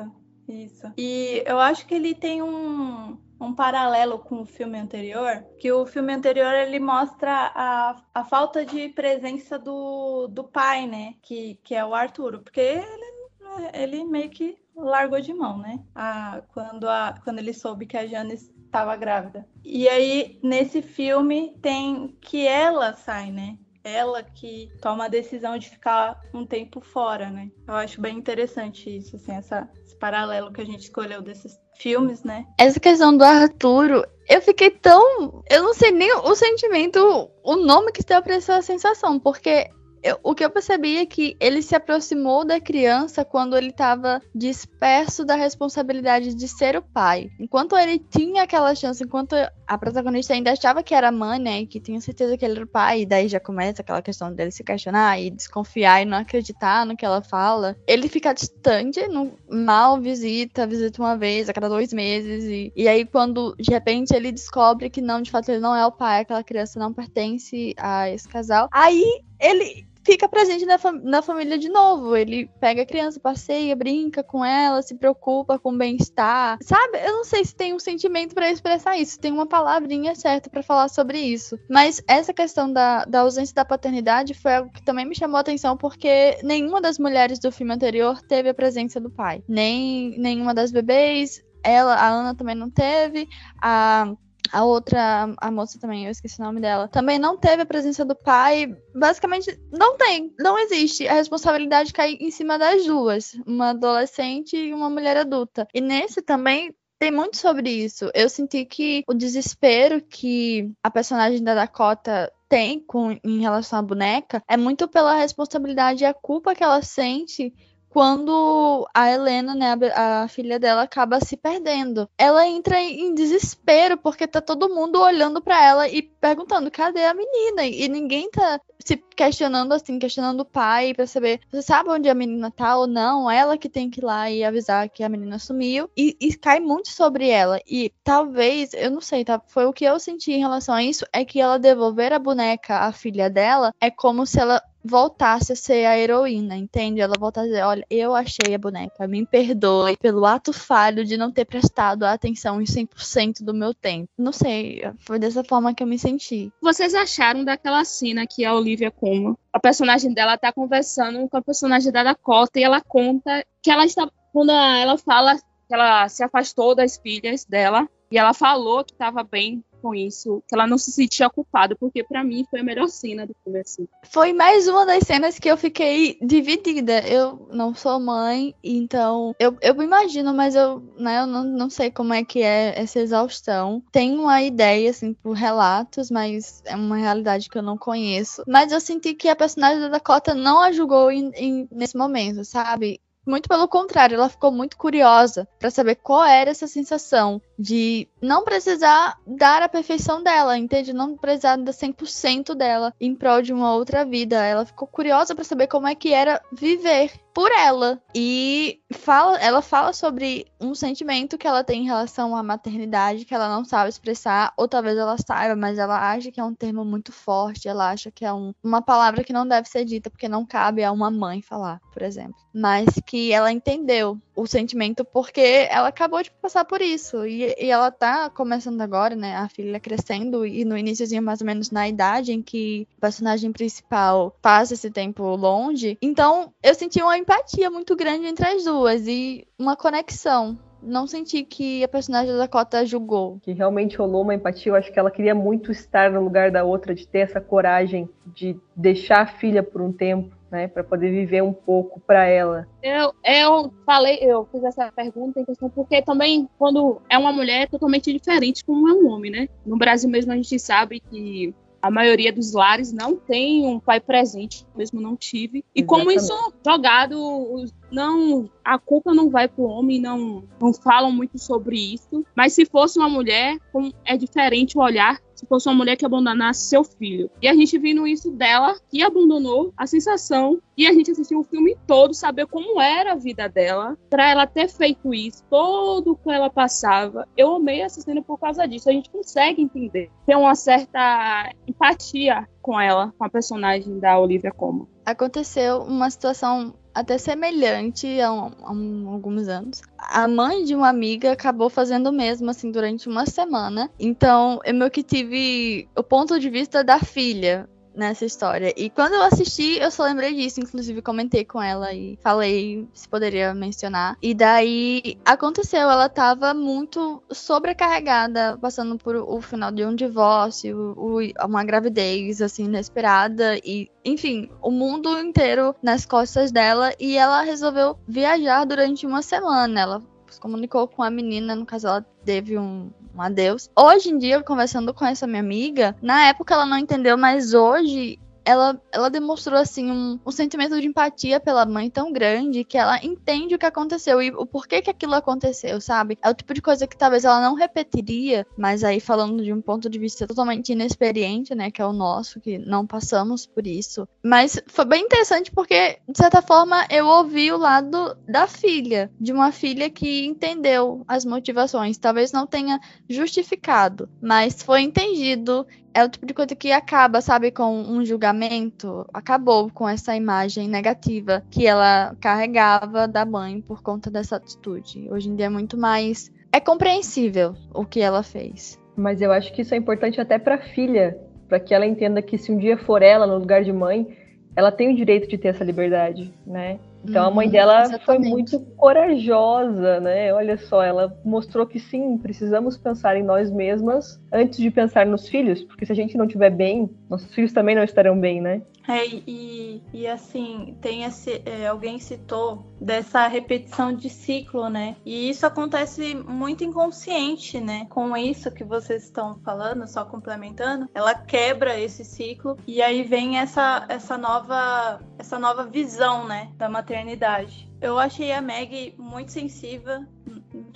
isso. E eu acho que ele tem um, um paralelo com o filme anterior, que o filme anterior ele mostra a, a falta de presença do, do pai, né? Que, que é o Arturo, porque ele, ele meio que largou de mão, né? A, quando, a, quando ele soube que a Janice estava grávida. E aí, nesse filme, tem que ela sai, né? Ela que toma a decisão de ficar um tempo fora, né? Eu acho bem interessante isso, assim, essa, esse paralelo que a gente escolheu desses filmes, né? Essa questão do Arturo, eu fiquei tão. Eu não sei nem o sentimento, o nome que deu pra essa sensação, porque eu, o que eu percebi é que ele se aproximou da criança quando ele estava disperso da responsabilidade de ser o pai. Enquanto ele tinha aquela chance, enquanto a protagonista ainda achava que era mãe, né, que tinha certeza que ele era o pai, e daí já começa aquela questão dele se questionar e desconfiar e não acreditar no que ela fala. Ele fica distante, no, mal visita, visita uma vez a cada dois meses, e, e aí quando de repente ele descobre que não, de fato ele não é o pai, aquela criança não pertence a esse casal, aí ele fica presente na, fam na família de novo. Ele pega a criança, passeia, brinca com ela, se preocupa com o bem-estar. Sabe? Eu não sei se tem um sentimento para expressar isso, tem uma palavrinha certa para falar sobre isso. Mas essa questão da, da ausência da paternidade foi algo que também me chamou a atenção, porque nenhuma das mulheres do filme anterior teve a presença do pai. Nem nenhuma das bebês. Ela, a Ana também não teve. A a outra, a moça também, eu esqueci o nome dela, também não teve a presença do pai. Basicamente, não tem, não existe. A responsabilidade cai em cima das duas, uma adolescente e uma mulher adulta. E nesse também tem muito sobre isso. Eu senti que o desespero que a personagem da Dakota tem com, em relação à boneca é muito pela responsabilidade e a culpa que ela sente quando a Helena, né, a, a, filha dela, acaba se perdendo. Ela entra em desespero porque tá todo mundo olhando para ela e perguntando cadê a menina e ninguém tá se questionando assim, questionando o pai para saber, você sabe onde a menina tá ou não? Ela que tem que ir lá e avisar que a menina sumiu e, e cai muito sobre ela. E talvez, eu não sei, tá? Foi o que eu senti em relação a isso é que ela devolver a boneca à filha dela é como se ela voltasse a ser a heroína, entende? Ela volta a dizer, olha, eu achei a boneca, me perdoe pelo ato falho de não ter prestado atenção em 100% do meu tempo. Não sei, foi dessa forma que eu me senti. Vocês acharam daquela cena que a Olivia Como, a personagem dela tá conversando com a personagem da Dakota e ela conta que ela está, quando ela fala que ela se afastou das filhas dela e ela falou que estava bem com isso, que ela não se sentia culpada, porque para mim foi a melhor cena do filme assim. Foi mais uma das cenas que eu fiquei dividida. Eu não sou mãe, então eu, eu imagino, mas eu, né, eu não, não sei como é que é essa exaustão. Tenho uma ideia, assim, por relatos, mas é uma realidade que eu não conheço. Mas eu senti que a personagem da Dakota não a julgou em, nesse momento, sabe? Muito pelo contrário, ela ficou muito curiosa para saber qual era essa sensação de não precisar dar a perfeição dela, entende? Não precisar dar 100% dela em prol de uma outra vida. Ela ficou curiosa para saber como é que era viver por ela. E fala, ela fala sobre um sentimento que ela tem em relação à maternidade que ela não sabe expressar, ou talvez ela saiba, mas ela acha que é um termo muito forte, ela acha que é um, uma palavra que não deve ser dita porque não cabe a uma mãe falar, por exemplo. Mas que ela entendeu o sentimento porque ela acabou de passar por isso. E, e, ela tá começando agora, né? A filha crescendo e no iníciozinho, mais ou menos na idade em que o personagem principal passa esse tempo longe. Então, eu senti uma empatia muito grande entre as duas e uma conexão não senti que a personagem da Dakota julgou. Que realmente rolou uma empatia. Eu acho que ela queria muito estar no lugar da outra, de ter essa coragem de deixar a filha por um tempo né, para poder viver um pouco para ela. Eu, eu falei, eu fiz essa pergunta em questão porque também quando é uma mulher é totalmente diferente como é um homem, né? No Brasil mesmo a gente sabe que a maioria dos lares não tem um pai presente, mesmo não tive. E Exatamente. como isso é jogado, não a culpa não vai pro homem, não não falam muito sobre isso. Mas se fosse uma mulher, é diferente o olhar se fosse uma mulher que abandonasse seu filho. E a gente vindo isso dela, que abandonou a sensação, e a gente assistiu o filme todo, saber como era a vida dela, para ela ter feito isso, todo o que ela passava. Eu amei cena por causa disso. A gente consegue entender, ter uma certa empatia com ela, com a personagem da Olivia Colman. Aconteceu uma situação até semelhante há, um, há um, alguns anos. A mãe de uma amiga acabou fazendo o mesmo, assim, durante uma semana. Então, eu meio que tive o ponto de vista da filha nessa história. E quando eu assisti, eu só lembrei disso, inclusive comentei com ela e falei se poderia mencionar. E daí aconteceu, ela tava muito sobrecarregada, passando por o final de um divórcio, o, uma gravidez assim inesperada e enfim, o mundo inteiro nas costas dela e ela resolveu viajar durante uma semana. Ela se comunicou com a menina, no caso ela teve um, um adeus. Hoje em dia, conversando com essa minha amiga, na época ela não entendeu, mas hoje ela, ela demonstrou assim um, um, sentimento de empatia pela mãe tão grande que ela entende o que aconteceu e o porquê que aquilo aconteceu, sabe? É o tipo de coisa que talvez ela não repetiria, mas aí falando de um ponto de vista totalmente inexperiente, né, que é o nosso, que não passamos por isso. Mas foi bem interessante porque de certa forma eu ouvi o lado da filha, de uma filha que entendeu as motivações, talvez não tenha justificado, mas foi entendido é o tipo de coisa que acaba, sabe, com um julgamento. Acabou com essa imagem negativa que ela carregava da mãe por conta dessa atitude. Hoje em dia é muito mais. É compreensível o que ela fez. Mas eu acho que isso é importante até para a filha, para que ela entenda que se um dia for ela no lugar de mãe, ela tem o direito de ter essa liberdade, né? Então uhum, a mãe uhum, dela exatamente. foi muito corajosa, né? Olha só, ela mostrou que sim, precisamos pensar em nós mesmas antes de pensar nos filhos, porque se a gente não estiver bem, nossos filhos também não estarão bem, né? É, e, e assim, tem esse. É, alguém citou dessa repetição de ciclo, né? E isso acontece muito inconsciente, né? Com isso que vocês estão falando, só complementando, ela quebra esse ciclo e aí vem essa, essa nova essa nova visão, né, da maternidade. Eu achei a Meg muito sensível,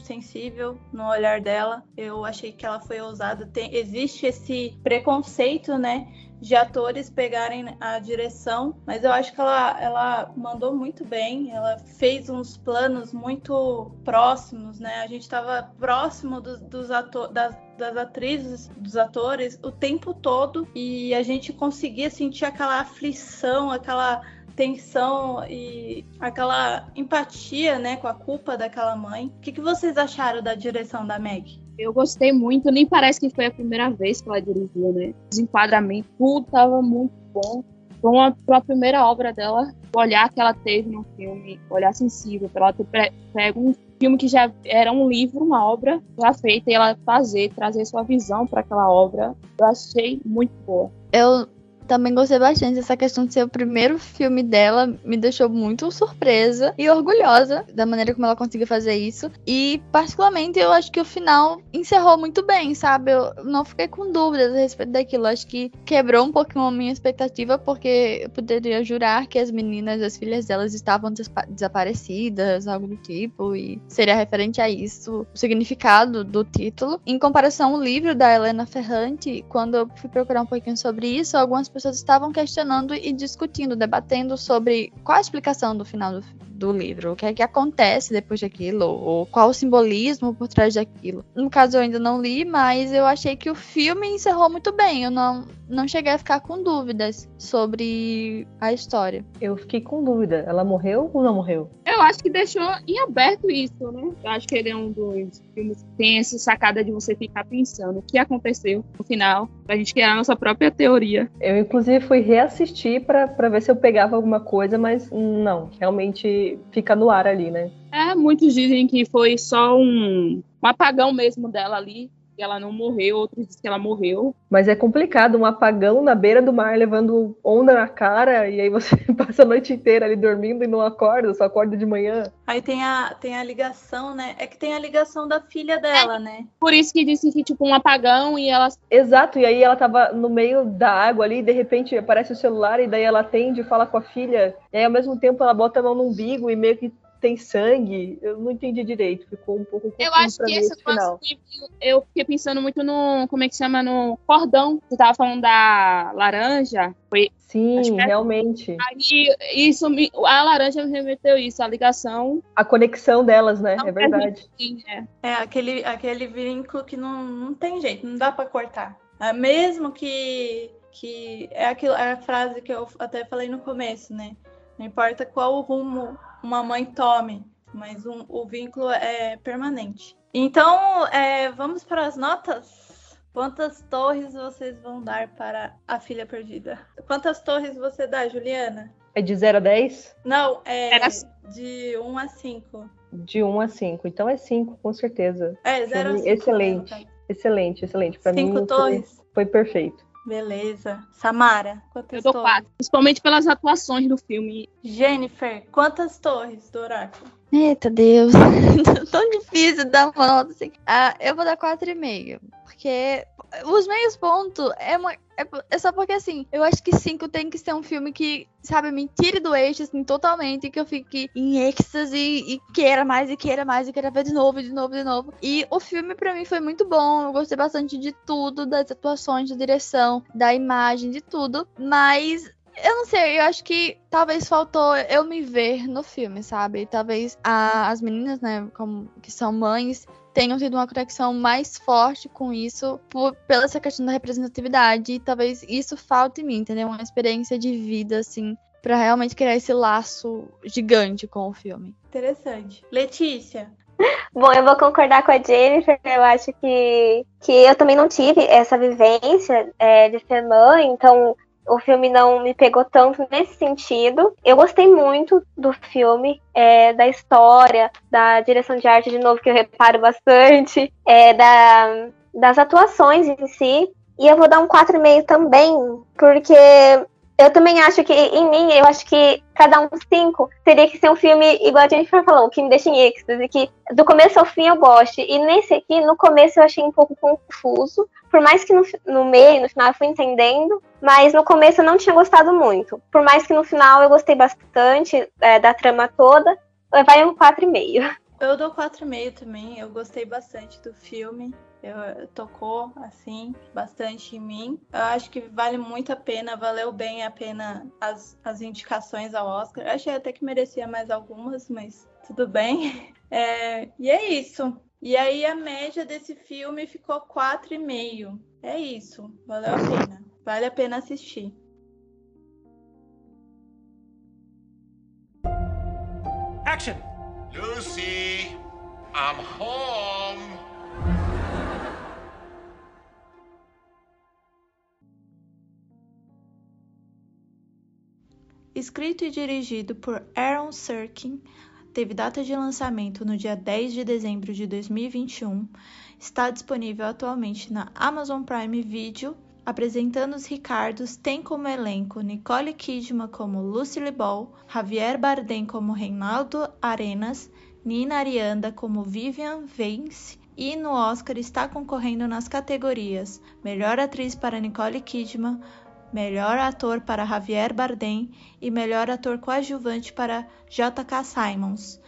sensível no olhar dela. Eu achei que ela foi ousada. Tem, existe esse preconceito, né, de atores pegarem a direção, mas eu acho que ela, ela mandou muito bem. Ela fez uns planos muito próximos, né? A gente estava próximo dos, dos atores, das, atrizes, dos atores o tempo todo e a gente conseguia sentir aquela aflição, aquela tensão e aquela empatia, né, com a culpa daquela mãe. O que, que vocês acharam da direção da Meg? Eu gostei muito, nem parece que foi a primeira vez que ela dirigiu, né? Desenquadramento, tudo tava muito bom. Uma, a primeira obra dela, o olhar que ela teve no filme, o olhar sensível, para ela ter pego um filme que já era um livro, uma obra já feita, e ela fazer, trazer sua visão para aquela obra, eu achei muito boa. Eu também gostei bastante dessa questão de ser o primeiro filme dela, me deixou muito surpresa e orgulhosa da maneira como ela conseguiu fazer isso. E, particularmente, eu acho que o final encerrou muito bem, sabe? Eu não fiquei com dúvidas a respeito daquilo. Acho que quebrou um pouquinho a minha expectativa, porque eu poderia jurar que as meninas, as filhas delas, estavam desaparecidas, algo do tipo, e seria referente a isso o significado do título. Em comparação ao livro da Helena Ferrante, quando eu fui procurar um pouquinho sobre isso, algumas pessoas pessoas estavam questionando e discutindo, debatendo sobre qual a explicação do final do, do livro, o que é que acontece depois daquilo, ou qual o simbolismo por trás daquilo. No caso, eu ainda não li, mas eu achei que o filme encerrou muito bem. Eu não, não cheguei a ficar com dúvidas sobre a história. Eu fiquei com dúvida. Ela morreu ou não morreu? Eu acho que deixou em aberto isso, né? Eu acho que ele é um dos filmes que tem essa sacada de você ficar pensando o que aconteceu no final, pra gente criar a nossa própria teoria. Eu, inclusive, fui reassistir para ver se eu pegava alguma coisa, mas não, realmente fica no ar ali, né? É, muitos dizem que foi só um, um apagão mesmo dela ali, que ela não morreu, outros dizem que ela morreu. Mas é complicado, um apagão na beira do mar levando onda na cara, e aí você (laughs) passa a noite inteira ali dormindo e não acorda, só acorda de manhã. Aí tem a, tem a ligação, né? É que tem a ligação da filha dela, é, né? Por isso que disse que, tipo, um apagão e ela. Exato, e aí ela tava no meio da água ali, e de repente aparece o celular, e daí ela atende, fala com a filha, e aí ao mesmo tempo ela bota a mão no umbigo e meio que tem sangue, eu não entendi direito, ficou um pouco Eu acho que esse final. eu fiquei pensando muito no, como é que chama, no cordão, você tava falando da laranja, foi... Sim, é realmente. Aí, isso, me, a laranja me remeteu isso, a ligação. A conexão delas, né, não, é verdade. Sim, é. é, aquele, aquele vínculo que não, não tem jeito, não dá para cortar. É, mesmo que, que é, aquilo, é a frase que eu até falei no começo, né? Não importa qual rumo uma mãe tome, mas um, o vínculo é permanente. Então, é, vamos para as notas? Quantas torres vocês vão dar para a filha perdida? Quantas torres você dá, Juliana? É de 0 a 10? Não, é Era- de 1 a 5. De 1 a 5. Então é 5, com certeza. É, 0 a mim, 5. excelente. Excelente, excelente. Pra mim Cinco foi, torres. foi perfeito. Beleza. Samara, quantas Eu dou torres? quatro. Principalmente pelas atuações do filme. Jennifer, quantas torres do oráculo? Eita Deus, (laughs) tão difícil dar uma nota assim. Ah, eu vou dar 4,5. Porque os meios pontos é, uma, é, é só porque assim, eu acho que 5 tem que ser um filme que, sabe, me tire do eixo, assim, totalmente, que eu fique em êxtase e queira mais e queira mais e queira ver de novo, de novo, de novo. E o filme pra mim foi muito bom, eu gostei bastante de tudo, das atuações, da direção, da imagem, de tudo, mas eu não sei, eu acho que talvez faltou eu me ver no filme, sabe? Talvez a- as meninas, né, como, que são mães, tenham tido uma conexão mais forte com isso por, pela essa questão da representatividade. E talvez isso falte em mim, entendeu? Uma experiência de vida, assim, pra realmente criar esse laço gigante com o filme. Interessante. Letícia, (laughs) Bom, eu vou concordar com a Jennifer. Eu acho que, que eu também não tive essa vivência é, de ser mãe, então o filme não me pegou tanto nesse sentido. Eu gostei muito do filme, é, da história, da direção de arte, de novo, que eu reparo bastante, é, da, das atuações em si. E eu vou dar um 4,5 também, porque eu também acho que, em mim, eu acho que cada um cinco teria que ser um filme, igual a Jennifer falou, que me deixa em êxtase, que do começo ao fim eu goste. E nesse aqui, no começo eu achei um pouco confuso, por mais que no, no meio, no final eu fui entendendo, mas no começo eu não tinha gostado muito. Por mais que no final eu gostei bastante é, da trama toda, vai um 4,5. eu dou 4,5 também. Eu gostei bastante do filme. Eu, tocou, assim, bastante em mim. Eu acho que vale muito a pena, valeu bem a pena as, as indicações ao Oscar. Eu achei até que merecia mais algumas, mas tudo bem. (laughs) É, e é isso. E aí a média desse filme ficou 4,5. É isso. Valeu a pena. Vale a pena assistir. Action! Lucy, I'm home. Escrito e dirigido por Aaron Sorkin, teve data de lançamento no dia 10 de dezembro de 2021, está disponível atualmente na Amazon Prime Video, apresentando os Ricardos, tem como elenco Nicole Kidman como Lucille Ball, Javier Bardem como Reinaldo Arenas, Nina Arianda como Vivian Vance e no Oscar está concorrendo nas categorias Melhor Atriz para Nicole Kidman, Melhor Ator para Javier Bardem e Melhor Ator Coadjuvante para J.K. Simons.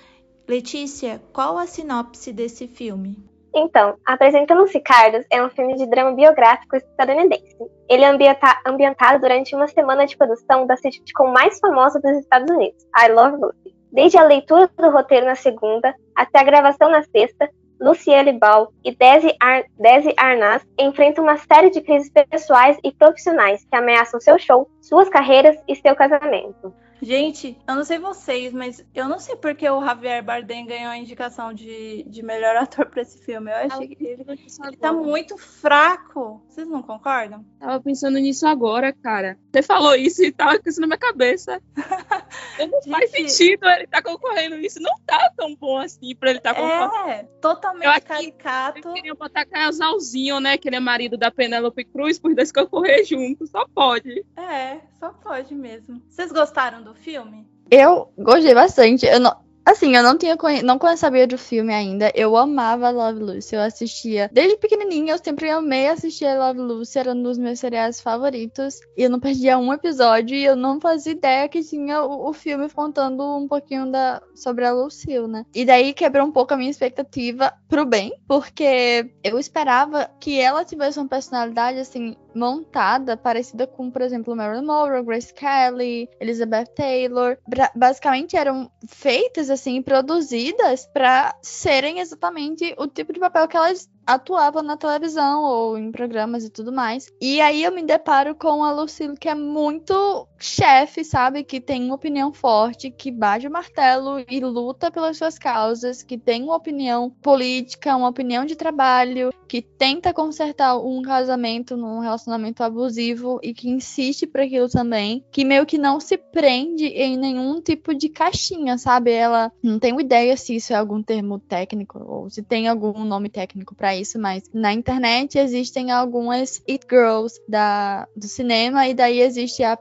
Letícia, qual a sinopse desse filme? Então, Apresentando os Ricardos é um filme de drama biográfico estadunidense. Ele é ambienta- ambientado durante uma semana de produção da sitcom mais famosa dos Estados Unidos, I Love Lucy. Desde a leitura do roteiro na segunda até a gravação na sexta, Luciele Ball e Desi, Ar Desi Arnaz enfrentam uma série de crises pessoais e profissionais que ameaçam seu show, suas carreiras e seu casamento. Gente, eu não sei vocês, mas eu não sei porque o Javier Bardem ganhou a indicação de, de melhor (laughs) ator pra esse filme. Eu achei que ele, ele tá muito fraco. Vocês não concordam? Tava pensando nisso agora, cara. Você falou isso e tava com isso na minha cabeça. (laughs) não faz Gente. sentido ele tá concorrendo isso. Não tá tão bom assim pra ele estar concorrendo. É, totalmente Eu acho que- caricato. Eu queria botar casalzinho, né? Que ele é marido da Penélope Cruz, por dois concorrer juntos. Só pode. É, só pode mesmo. Vocês gostaram do filme? Eu gostei bastante. Eu não, assim, eu não tinha não sabia do filme ainda. Eu amava Love Lucy. Eu assistia desde pequenininha. Eu sempre amei assistir Love Lucy. Era um dos meus seriados favoritos. E eu não perdia um episódio. E eu não fazia ideia que tinha o, o filme contando um pouquinho da... sobre a Lucille, né? E daí quebrou um pouco a minha expectativa pro bem. Porque eu esperava que ela tivesse uma personalidade, assim, montada, parecida com, por exemplo, Marilyn Monroe, Grace Kelly, Elizabeth Taylor. Basicamente eram feitas assim, produzidas pra serem exatamente o tipo de papel que elas atuava na televisão ou em programas e tudo mais. E aí eu me deparo com a Lucille, que é muito chefe, sabe? Que tem uma opinião forte, que bate o martelo e luta pelas suas causas, que tem uma opinião política, uma opinião de trabalho, que tenta consertar um casamento num relacionamento abusivo e que insiste para aquilo também, que meio que não se prende em nenhum tipo de caixinha, sabe? Ela não tem ideia se isso é algum termo técnico ou se tem algum nome técnico para isso, mas na internet existem algumas it girls da do cinema e daí existe a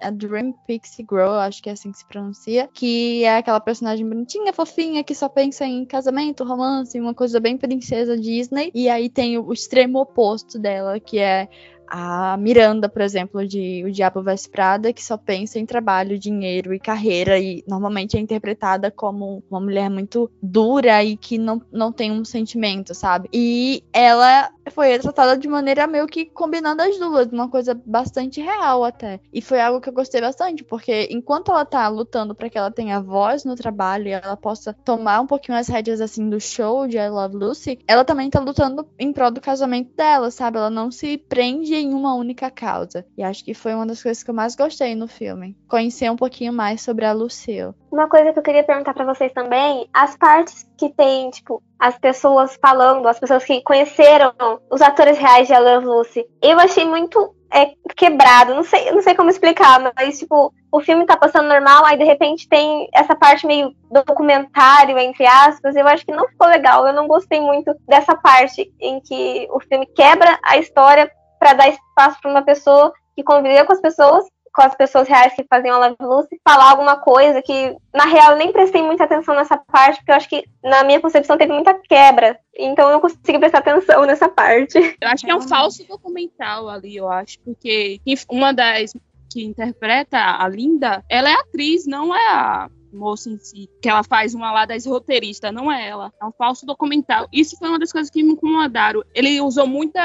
a Dream Pixie Girl, acho que é assim que se pronuncia, que é aquela personagem bonitinha, fofinha, que só pensa em casamento, romance, uma coisa bem princesa Disney. E aí tem o extremo oposto dela, que é a Miranda, por exemplo, de O Diabo Veste Prada, que só pensa em trabalho, dinheiro e carreira, e normalmente é interpretada como uma mulher muito dura e que não, não tem um sentimento, sabe? E ela foi retratada de maneira meio que combinando as duas, uma coisa bastante real até. E foi algo que eu gostei bastante, porque enquanto ela tá lutando para que ela tenha voz no trabalho e ela possa tomar um pouquinho as rédeas assim do show de I Love Lucy, ela também tá lutando em prol do casamento dela, sabe? Ela não se prende em uma única causa. E acho que foi uma das coisas que eu mais gostei no filme. Conhecer um pouquinho mais sobre a Lucille. Uma coisa que eu queria perguntar para vocês também, as partes que tem, tipo, as pessoas falando, as pessoas que conheceram os atores reais de Love Lucy, eu achei muito é, quebrado, não sei, não sei como explicar, mas tipo, o filme tá passando normal, aí de repente tem essa parte meio documentário, entre aspas, eu acho que não ficou legal, eu não gostei muito dessa parte em que o filme quebra a história para dar espaço para uma pessoa que conviveu com as pessoas, com as pessoas reais que faziam a Love Lucy, falar alguma coisa que, na real, eu nem prestei muita atenção nessa parte, porque eu acho que, na minha concepção, teve muita quebra. Então eu não consegui prestar atenção (laughs) nessa parte. Eu acho que é um falso documental ali, eu acho, porque uma das que interpreta a Linda, ela é atriz, não é a moça em si, que ela faz uma lá das roteiristas, não é ela. É um falso documental. Isso foi uma das coisas que me incomodaram. Ele usou muitas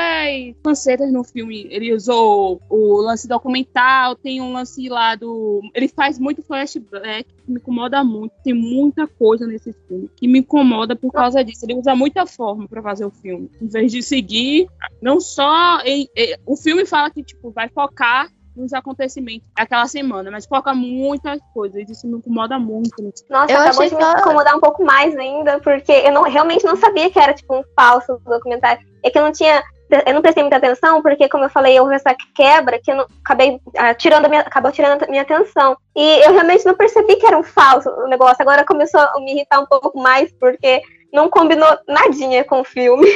pancetas no filme. Ele usou o lance documental, tem um lance lá do. Ele faz muito flashback, que me incomoda muito. Tem muita coisa nesse filme que me incomoda por causa disso. Ele usa muita forma para fazer o filme. Em vez de seguir, não só. Em, em, o filme fala que, tipo, vai focar nos acontecimentos daquela semana, mas foca muitas coisas, isso me incomoda muito. Nossa, eu acabou de me incomodar um pouco mais ainda, porque eu não, realmente não sabia que era tipo um falso documentário. É que eu não tinha. Eu não prestei muita atenção, porque, como eu falei, houve essa quebra que eu não, acabei ah, tirando a minha, acabou tirando a minha atenção. E eu realmente não percebi que era um falso o negócio. Agora começou a me irritar um pouco mais, porque não combinou nadinha com o filme.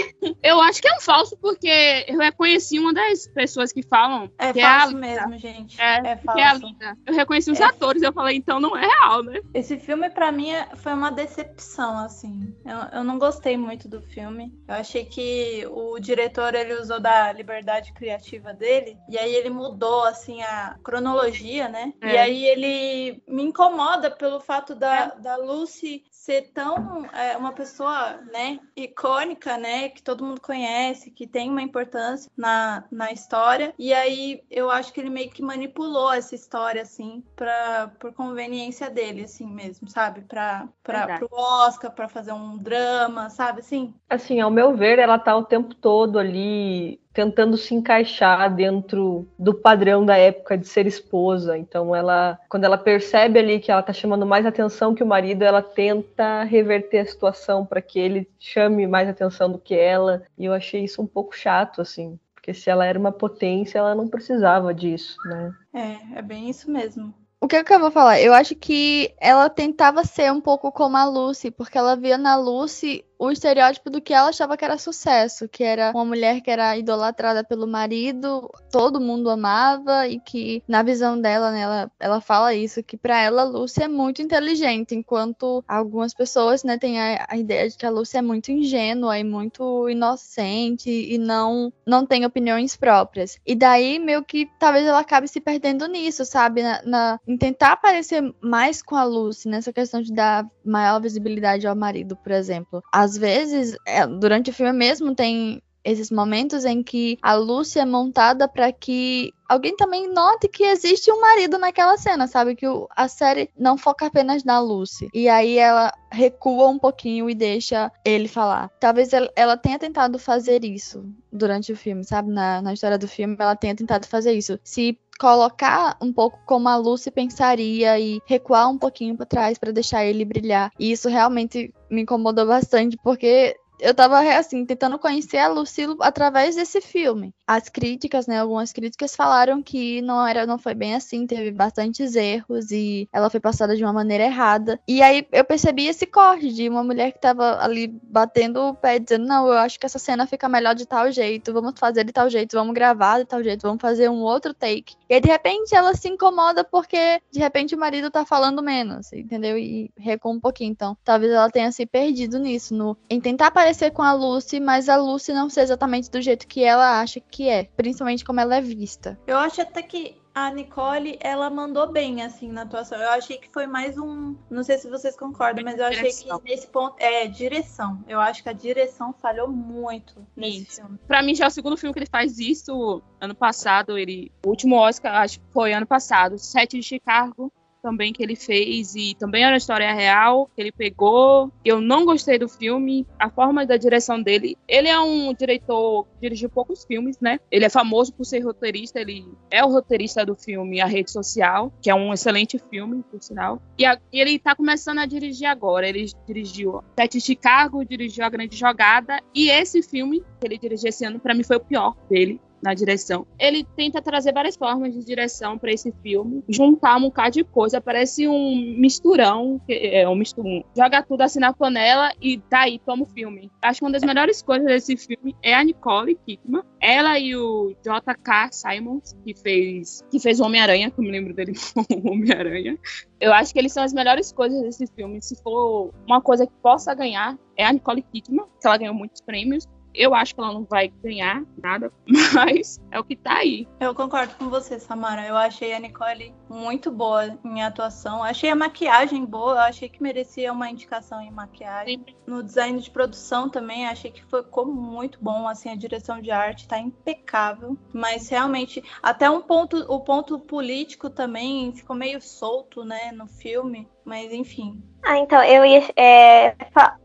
Eu acho que é um falso, porque eu reconheci uma das pessoas que falam. É que falso é mesmo, gente. É, é falso. Que é a Linda. Eu reconheci os É. atores, eu falei, então não é real, né? Esse filme, pra mim, é- foi uma decepção, assim. Eu, eu não gostei muito do filme. Eu achei que o diretor, ele usou da liberdade criativa dele, e aí ele mudou, assim, a cronologia, né? É. E aí ele me incomoda pelo fato da, da Lucy ser tão é, uma pessoa, né, icônica, né, que todo mundo conhece, que tem uma importância na, na história. E aí eu acho que ele meio que manipulou essa história, assim, pra, por conveniência dele, assim mesmo, sabe? Pra, pra, pro Oscar, pra fazer um drama, sabe? Assim, Assim, ao meu ver, ela tá o tempo todo ali tentando se encaixar dentro do padrão da época de ser esposa. Então, ela, quando ela percebe ali que ela tá chamando mais atenção que o marido, ela tenta reverter a situação para que ele chame mais atenção do que ela. E eu achei isso um pouco chato, assim, porque se ela era uma potência, ela não precisava disso, né? é, é bem isso mesmo. O que, que eu vou falar? Eu acho que ela tentava ser um pouco como a Lucy, porque ela via na Lucy o estereótipo do que ela achava que era sucesso, que era uma mulher que era idolatrada pelo marido, todo mundo amava e que na visão dela, né, ela, ela fala isso, que pra ela a Lucy é muito inteligente, enquanto algumas pessoas, né, têm a, a ideia de que a Lucy é muito ingênua e muito inocente e não não tem opiniões próprias. E daí meio que talvez ela acabe se perdendo nisso, sabe, na, na- em tentar parecer mais com a Lucy nessa questão de dar maior visibilidade ao marido, por exemplo às vezes, é, durante o filme mesmo, tem esses momentos em que a Lucy é montada para que alguém também note que existe um marido naquela cena, sabe? Que o, a série não foca apenas na Lucy. E aí ela recua um pouquinho e deixa ele falar. Talvez ela, ela tenha tentado fazer isso durante o filme, sabe? Na, na história do filme, ela tenha tentado fazer isso. Se colocar um pouco como a Lucy pensaria e recuar um pouquinho para trás para deixar ele brilhar. E isso realmente me incomodou bastante porque eu tava, assim, tentando conhecer a Lucille através desse filme. As críticas, né, algumas críticas falaram que não era, não foi bem assim, teve bastantes erros e ela foi passada de uma maneira errada. E aí eu percebi esse corte de uma mulher que tava ali batendo o pé, dizendo, não, eu acho que essa cena fica melhor de tal jeito, vamos fazer de tal jeito, vamos gravar de tal jeito, vamos fazer um outro take. E aí, de repente, ela se incomoda porque, de repente, o marido tá falando menos, entendeu? E recua um pouquinho. Então, talvez ela tenha se perdido nisso, no, em tentar parecer com a Lucy, mas a Lucy não ser exatamente do jeito que ela acha que é, principalmente como ela é vista. Eu acho até que a Nicole, ela mandou bem, assim, na atuação. Eu achei que foi mais um. Não sei se vocês concordam, mas eu achei que nesse ponto. É, direção. Eu acho que a direção falhou muito nesse Isso. filme. Pra mim, já é o segundo filme que ele faz isso. Ano passado, ele. O último Oscar, acho que foi ano passado. Sete de Chicago. Também que ele fez, e também era história real, que ele pegou. Eu não gostei do filme, a forma da direção dele. Ele é um diretor que dirigiu poucos filmes, né? Ele é famoso por ser roteirista, ele é o roteirista do filme A Rede Social, que é um excelente filme, por sinal. E, a- e ele tá começando a dirigir agora. Ele dirigiu Sete Chicago, dirigiu A Grande Jogada, e esse filme que ele dirigiu esse ano, pra mim, foi o pior dele na direção. Ele tenta trazer várias formas de direção para esse filme, juntar um bocado de coisa, parece um misturão, é um misturão. Joga tudo assim na panela e daí toma o filme. Acho que uma das melhores coisas desse filme é a Nicole Kidman, ela e o J.K. Simons, que fez que fez o Homem-Aranha, que eu me lembro dele (laughs) como Homem-Aranha. Eu acho que eles são as melhores coisas desse filme. Se for uma coisa que possa ganhar, é a Nicole Kidman, que ela ganhou muitos prêmios. Eu acho que ela não vai ganhar nada, (laughs) mas é o que tá aí. Eu concordo com você, Samara. Eu achei a Nicole muito boa em atuação. Achei a maquiagem boa. Eu achei que merecia uma indicação em maquiagem. No design de produção também, achei que ficou muito bom. Assim, a direção de arte tá impecável. Mas realmente, até um ponto, o ponto político também ficou meio solto, né, no filme. Mas enfim. Ah, então, eu ia é,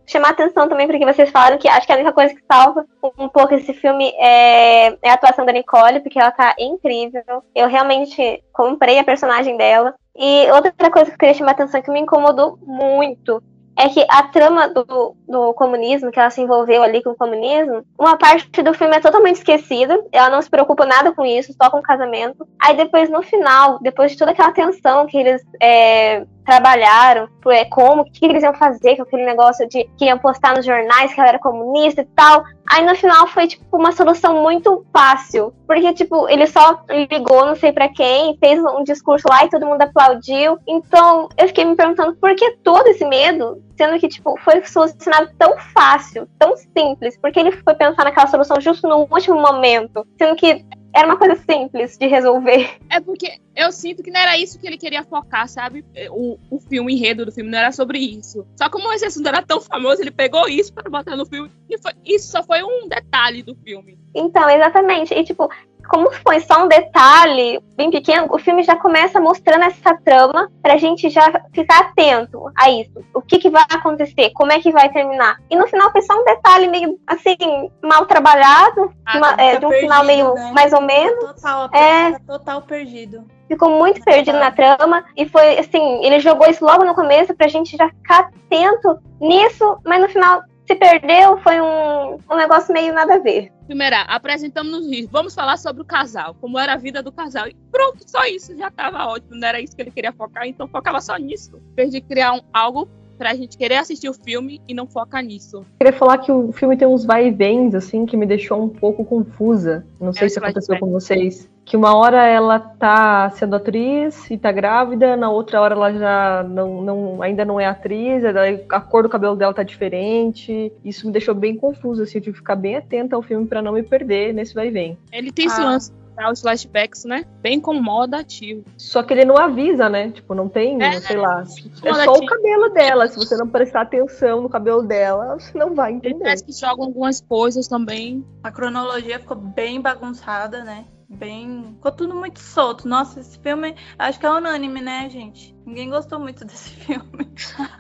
chamar atenção também porque vocês falaram que acho que a única coisa que salva um pouco esse filme é, é a atuação da Nicole, porque ela tá incrível. Eu realmente comprei a personagem dela. E outra coisa que eu queria chamar atenção que me incomodou muito é que a trama do, do comunismo, que ela se envolveu ali com o comunismo, uma parte do filme é totalmente esquecida, ela não se preocupa nada com isso, só com o casamento. Aí depois, no final, depois de toda aquela tensão que eles é, trabalharam, é, como, o que, eles iam fazer com aquele negócio de que iam postar nos jornais que ela era comunista e tal. Aí no final foi, tipo, uma solução muito fácil. Porque, tipo, ele só ligou, não sei pra quem, fez um discurso lá e todo mundo aplaudiu. Então, eu fiquei me perguntando por que todo esse medo, sendo que, tipo, foi solucionado tão fácil, tão simples. Porque ele foi pensar naquela solução justo no último momento, sendo que era uma coisa simples de resolver. (laughs) É porque eu sinto que não era isso que ele queria focar, sabe? O, o filme, o enredo do filme não era sobre isso. Só como esse assunto era tão famoso, ele pegou isso para botar no filme. E foi- isso só foi um detalhe do filme. Então, exatamente. E, tipo, como foi só um detalhe bem pequeno, o filme já começa mostrando essa trama pra gente já ficar atento a isso. O que, que vai acontecer? Como é que vai terminar? E no final foi só um detalhe meio, assim, mal trabalhado, uma- é, de um Fica final perdido, meio né? mais ou menos. Total, É. total perdido. ficou muito perdido na trama e foi assim, ele jogou isso logo no começo pra gente já ficar atento nisso, mas no final se perdeu, foi um, um negócio meio nada a ver. Primeira, apresentamos nos rios. Vamos falar sobre o casal, como era a vida do casal. E pronto, só isso já tava ótimo. Não era isso que ele queria focar, então focava só nisso. Em vez de criar um, algo pra gente querer assistir o filme e não focar nisso. queria falar que o filme tem uns vai e vens, assim, que me deixou um pouco confusa. Não sei É, se aconteceu com vocês. Que uma hora ela tá sendo atriz e tá grávida, na outra hora ela já não, não- ainda não é atriz, daí a cor do cabelo dela tá diferente. Isso me deixou bem confusa, assim, eu tive que ficar bem atenta ao filme pra não me perder nesse vai e vem. Ele tem esse Ah. lance mostrar os flashbacks, né? Bem incomodativo. Só que ele não avisa, né? Tipo, não tem, É, sei lá. É incomodativo. só o cabelo dela. Se você não prestar atenção no cabelo dela, você não vai entender. Parece que jogam algumas coisas também. A cronologia ficou bem bagunçada, né? Bem. Ficou tudo muito solto. Nossa, esse filme. Acho que é unânime, né, gente? Ninguém gostou muito desse (laughs) filme.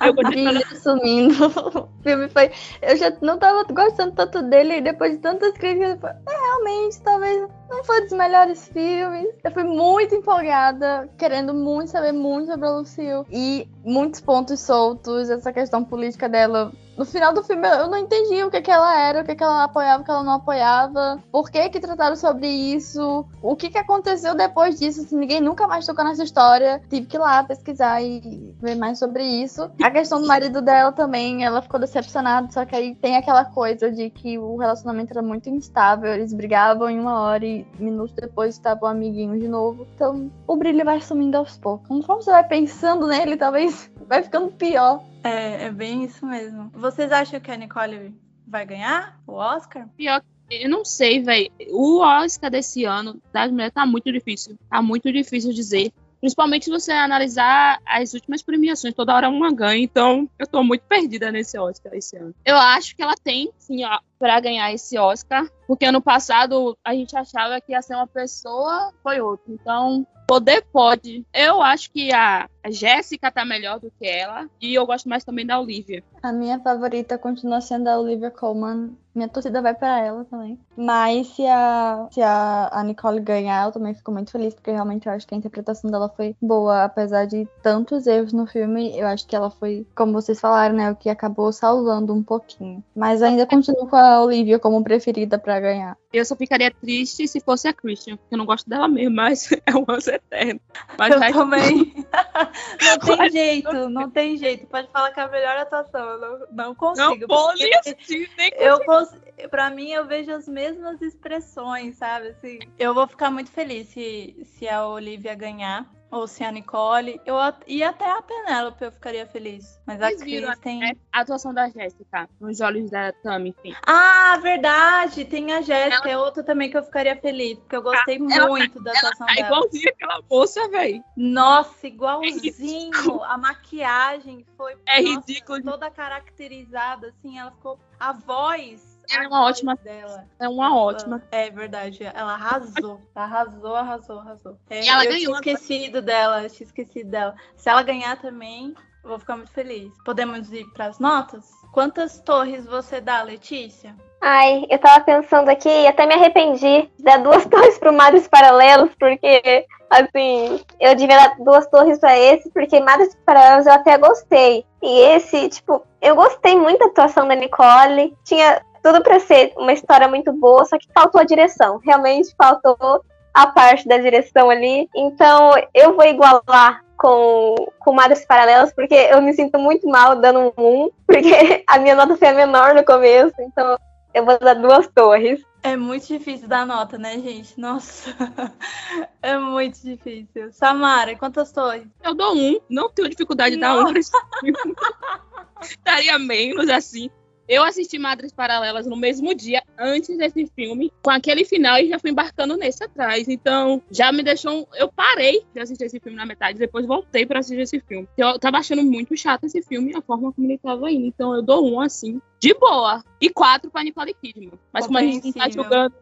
Eu Brilho sumindo. O filme foi. Eu já não tava gostando tanto dele e depois de tantas críticas. eu falei, É, realmente, talvez não foi dos melhores filmes. Eu fui muito empolgada, querendo muito saber muito sobre a Lucille. E muitos pontos soltos, essa questão política dela. No final do filme eu não entendi o que, que ela era, o que, que ela apoiava, o que ela não apoiava, por que, que trataram sobre isso, o que, que aconteceu depois disso, se ninguém nunca mais tocou nessa história. Tive que ir lá pesquisar e ver mais sobre isso. A questão do marido dela também, ela ficou decepcionada, só que aí tem aquela coisa de que o relacionamento era muito instável, eles brigavam em uma hora e minutos depois estavam amiguinhos de novo. Então o brilho vai sumindo aos poucos. Conforme você vai pensando nele, talvez (laughs) vai ficando pior. É, é bem isso mesmo. Vocês acham que a Nicole vai ganhar o Oscar? Pior que- eu não sei, velho. O Oscar desse ano das mulheres tá muito difícil. Tá muito difícil dizer. Principalmente se você analisar as últimas premiações, toda hora uma ganha, então eu tô muito perdida nesse Oscar esse ano. Eu acho que ela tem, sim, ó, pra ganhar esse Oscar, porque ano passado a gente achava que ia ser uma pessoa, foi outra. Então, poder pode. Eu acho que a, a Jéssica tá melhor do que ela, e eu gosto mais também da Olivia. A minha favorita continua sendo a Olivia Colman. Minha torcida vai pra ela também. Mas se a, se a, a Nicole ganhar, eu também fico muito feliz, porque realmente eu acho que a interpretação dela foi boa, apesar de tantos erros no filme. Eu acho que ela foi, como vocês falaram, né, o que acabou salvando um pouquinho. Mas ainda continuo com a Olivia como preferida pra ganhar. Eu só ficaria triste se fosse a Christian, porque eu não gosto dela mesmo, mas (laughs) é um lance eterno. Mas Eu também. (laughs) (laughs) não tem jeito, não tem jeito. Pode falar que é a melhor atuação. Eu não, não não consigo. pode porque assistir, nem Eu cons... Pra mim, eu vejo as mesmas expressões, sabe? Assim, eu vou ficar muito feliz se, se a Olivia ganhar. Ou se a Nicole. Eu, e até a Penélope eu ficaria feliz. Mas a Vocês viram Cris tem. É, a atuação da Jéssica, nos olhos da Tammy, enfim. Ah, verdade! Tem a Jéssica, é outra também que eu ficaria feliz. Porque eu gostei ela- muito da atuação É dela. igualzinha aquela moça, velho. Nossa, É igualzinho. A maquiagem foi É nossa, ridículo. toda caracterizada, assim, ela ficou. A voz. Ela a é uma ótima- dela. É uma ótima. É verdade, ela arrasou. Arrasou, arrasou, arrasou. É, E ela eu ganhou, tinha esquecido dela, eu tinha esquecido dela. Se ela ganhar também, eu vou ficar muito feliz. Podemos ir para as notas? Quantas torres você dá, Letícia? Ai, eu tava pensando aqui e até me arrependi de dar duas (laughs) torres pro Madres Paralelos, porque, assim, eu devia dar duas torres pra esse, porque Madres Paralelos eu até gostei. E esse, tipo, eu gostei muito da atuação da Nicole. Tinha tudo pra ser uma história muito boa, só que faltou a direção. Realmente faltou a parte da direção ali. Então, eu vou igualar com, com Madres Paralelos, porque eu me sinto muito mal dando um 1, porque (laughs) a minha nota foi a menor no começo, então eu vou dar duas torres. É muito difícil dar nota, né, gente? Nossa, (laughs) é muito difícil. Samara, quantas torres? Eu dou um, não tenho dificuldade de dar um. (laughs) Daria menos, assim. Eu assisti Madres Paralelas no mesmo dia, antes desse filme, com aquele final, e já fui embarcando nesse atrás. Então, já me deixou. Eu parei de assistir esse filme na metade, depois voltei pra assistir esse filme. Eu tava achando muito chato esse filme, a forma como ele tava indo. Então, eu dou um, assim, de boa. E quatro pra Nicole Kidman. Mas como a gente tá julgando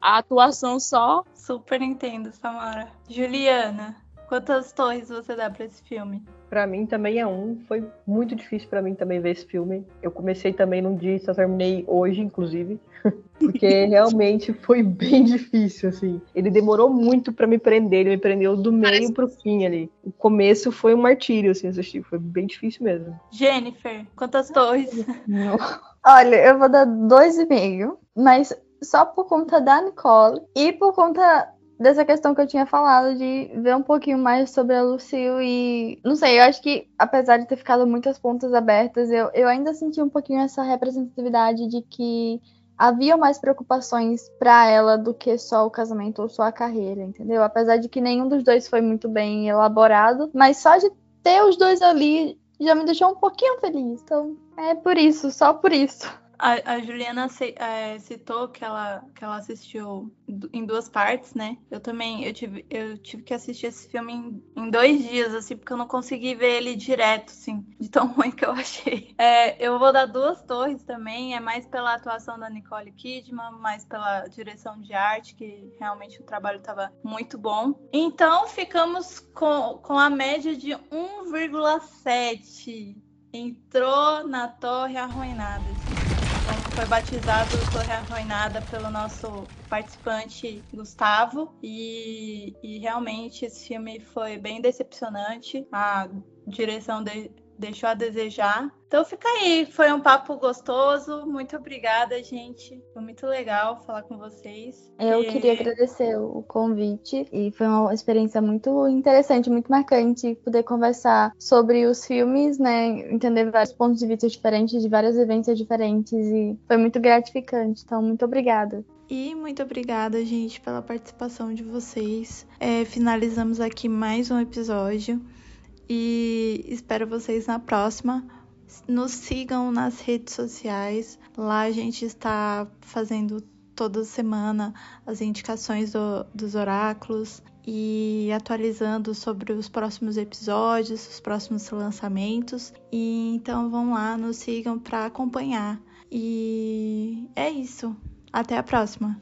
a atuação só, Super Nintendo, Samara. Juliana, quantas torres você dá pra esse filme? Pra mim também é um. Foi muito difícil pra mim também ver esse filme. Eu comecei também num dia e só terminei hoje, inclusive. (laughs) Porque realmente foi bem difícil, assim. Ele demorou muito pra me prender, ele me prendeu do meio pro fim ali. O começo foi um martírio, assim, assistir. Foi bem difícil mesmo. Jennifer, quantas torres? Olha, eu vou dar dois e meio, mas só por conta da Nicole e por conta dessa questão que eu tinha falado de ver um pouquinho mais sobre a Lucille e não sei, eu acho que apesar de ter ficado muitas pontas abertas, eu, eu ainda senti um pouquinho essa representatividade de que havia mais preocupações pra ela do que só o casamento ou só a carreira, entendeu? Apesar de que nenhum dos dois foi muito bem elaborado, mas só de ter os dois ali já me deixou um pouquinho feliz. Então, é por isso, só por isso. A, a Juliana é, citou que ela, que ela assistiu em duas partes, né? Eu também eu tive, eu tive que assistir esse filme em, em dois dias, assim, porque eu não consegui ver ele direto, assim, de tão (laughs) ruim que eu achei. É, eu vou dar duas torres também, é mais pela atuação da Nicole Kidman, mais pela direção de arte, que realmente o trabalho estava muito bom. Então ficamos com, com a média de 1,7. Entrou na torre arruinada. Então, foi batizado Torre Arruinada pelo nosso participante Gustavo e, e realmente esse filme foi bem decepcionante. A direção de, deixou a desejar. Então fica aí, foi um papo gostoso. Muito obrigada, gente. Foi muito legal falar com vocês. Eu e... queria agradecer o convite e foi uma experiência muito interessante, muito marcante poder conversar sobre os filmes, né, entender vários pontos de vista diferentes, de várias vivências diferentes e foi muito gratificante. Então, muito obrigada. E muito obrigada, gente, pela participação de vocês. É, finalizamos aqui mais um episódio e espero vocês na próxima. Nos sigam nas redes sociais. Lá a gente está fazendo toda semana as indicações do, dos oráculos e atualizando sobre os próximos episódios, os próximos lançamentos. E então vão lá, nos sigam para acompanhar. E é isso. Até a próxima.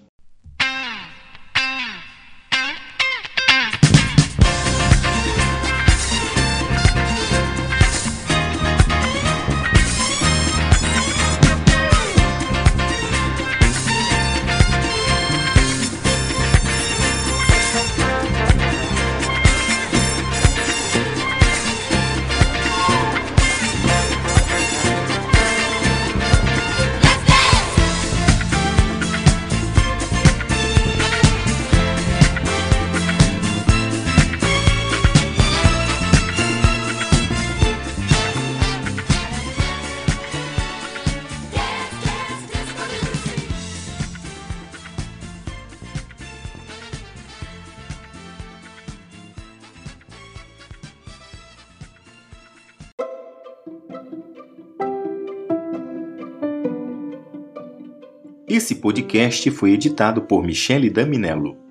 Esse podcast foi editado por Michele Daminello.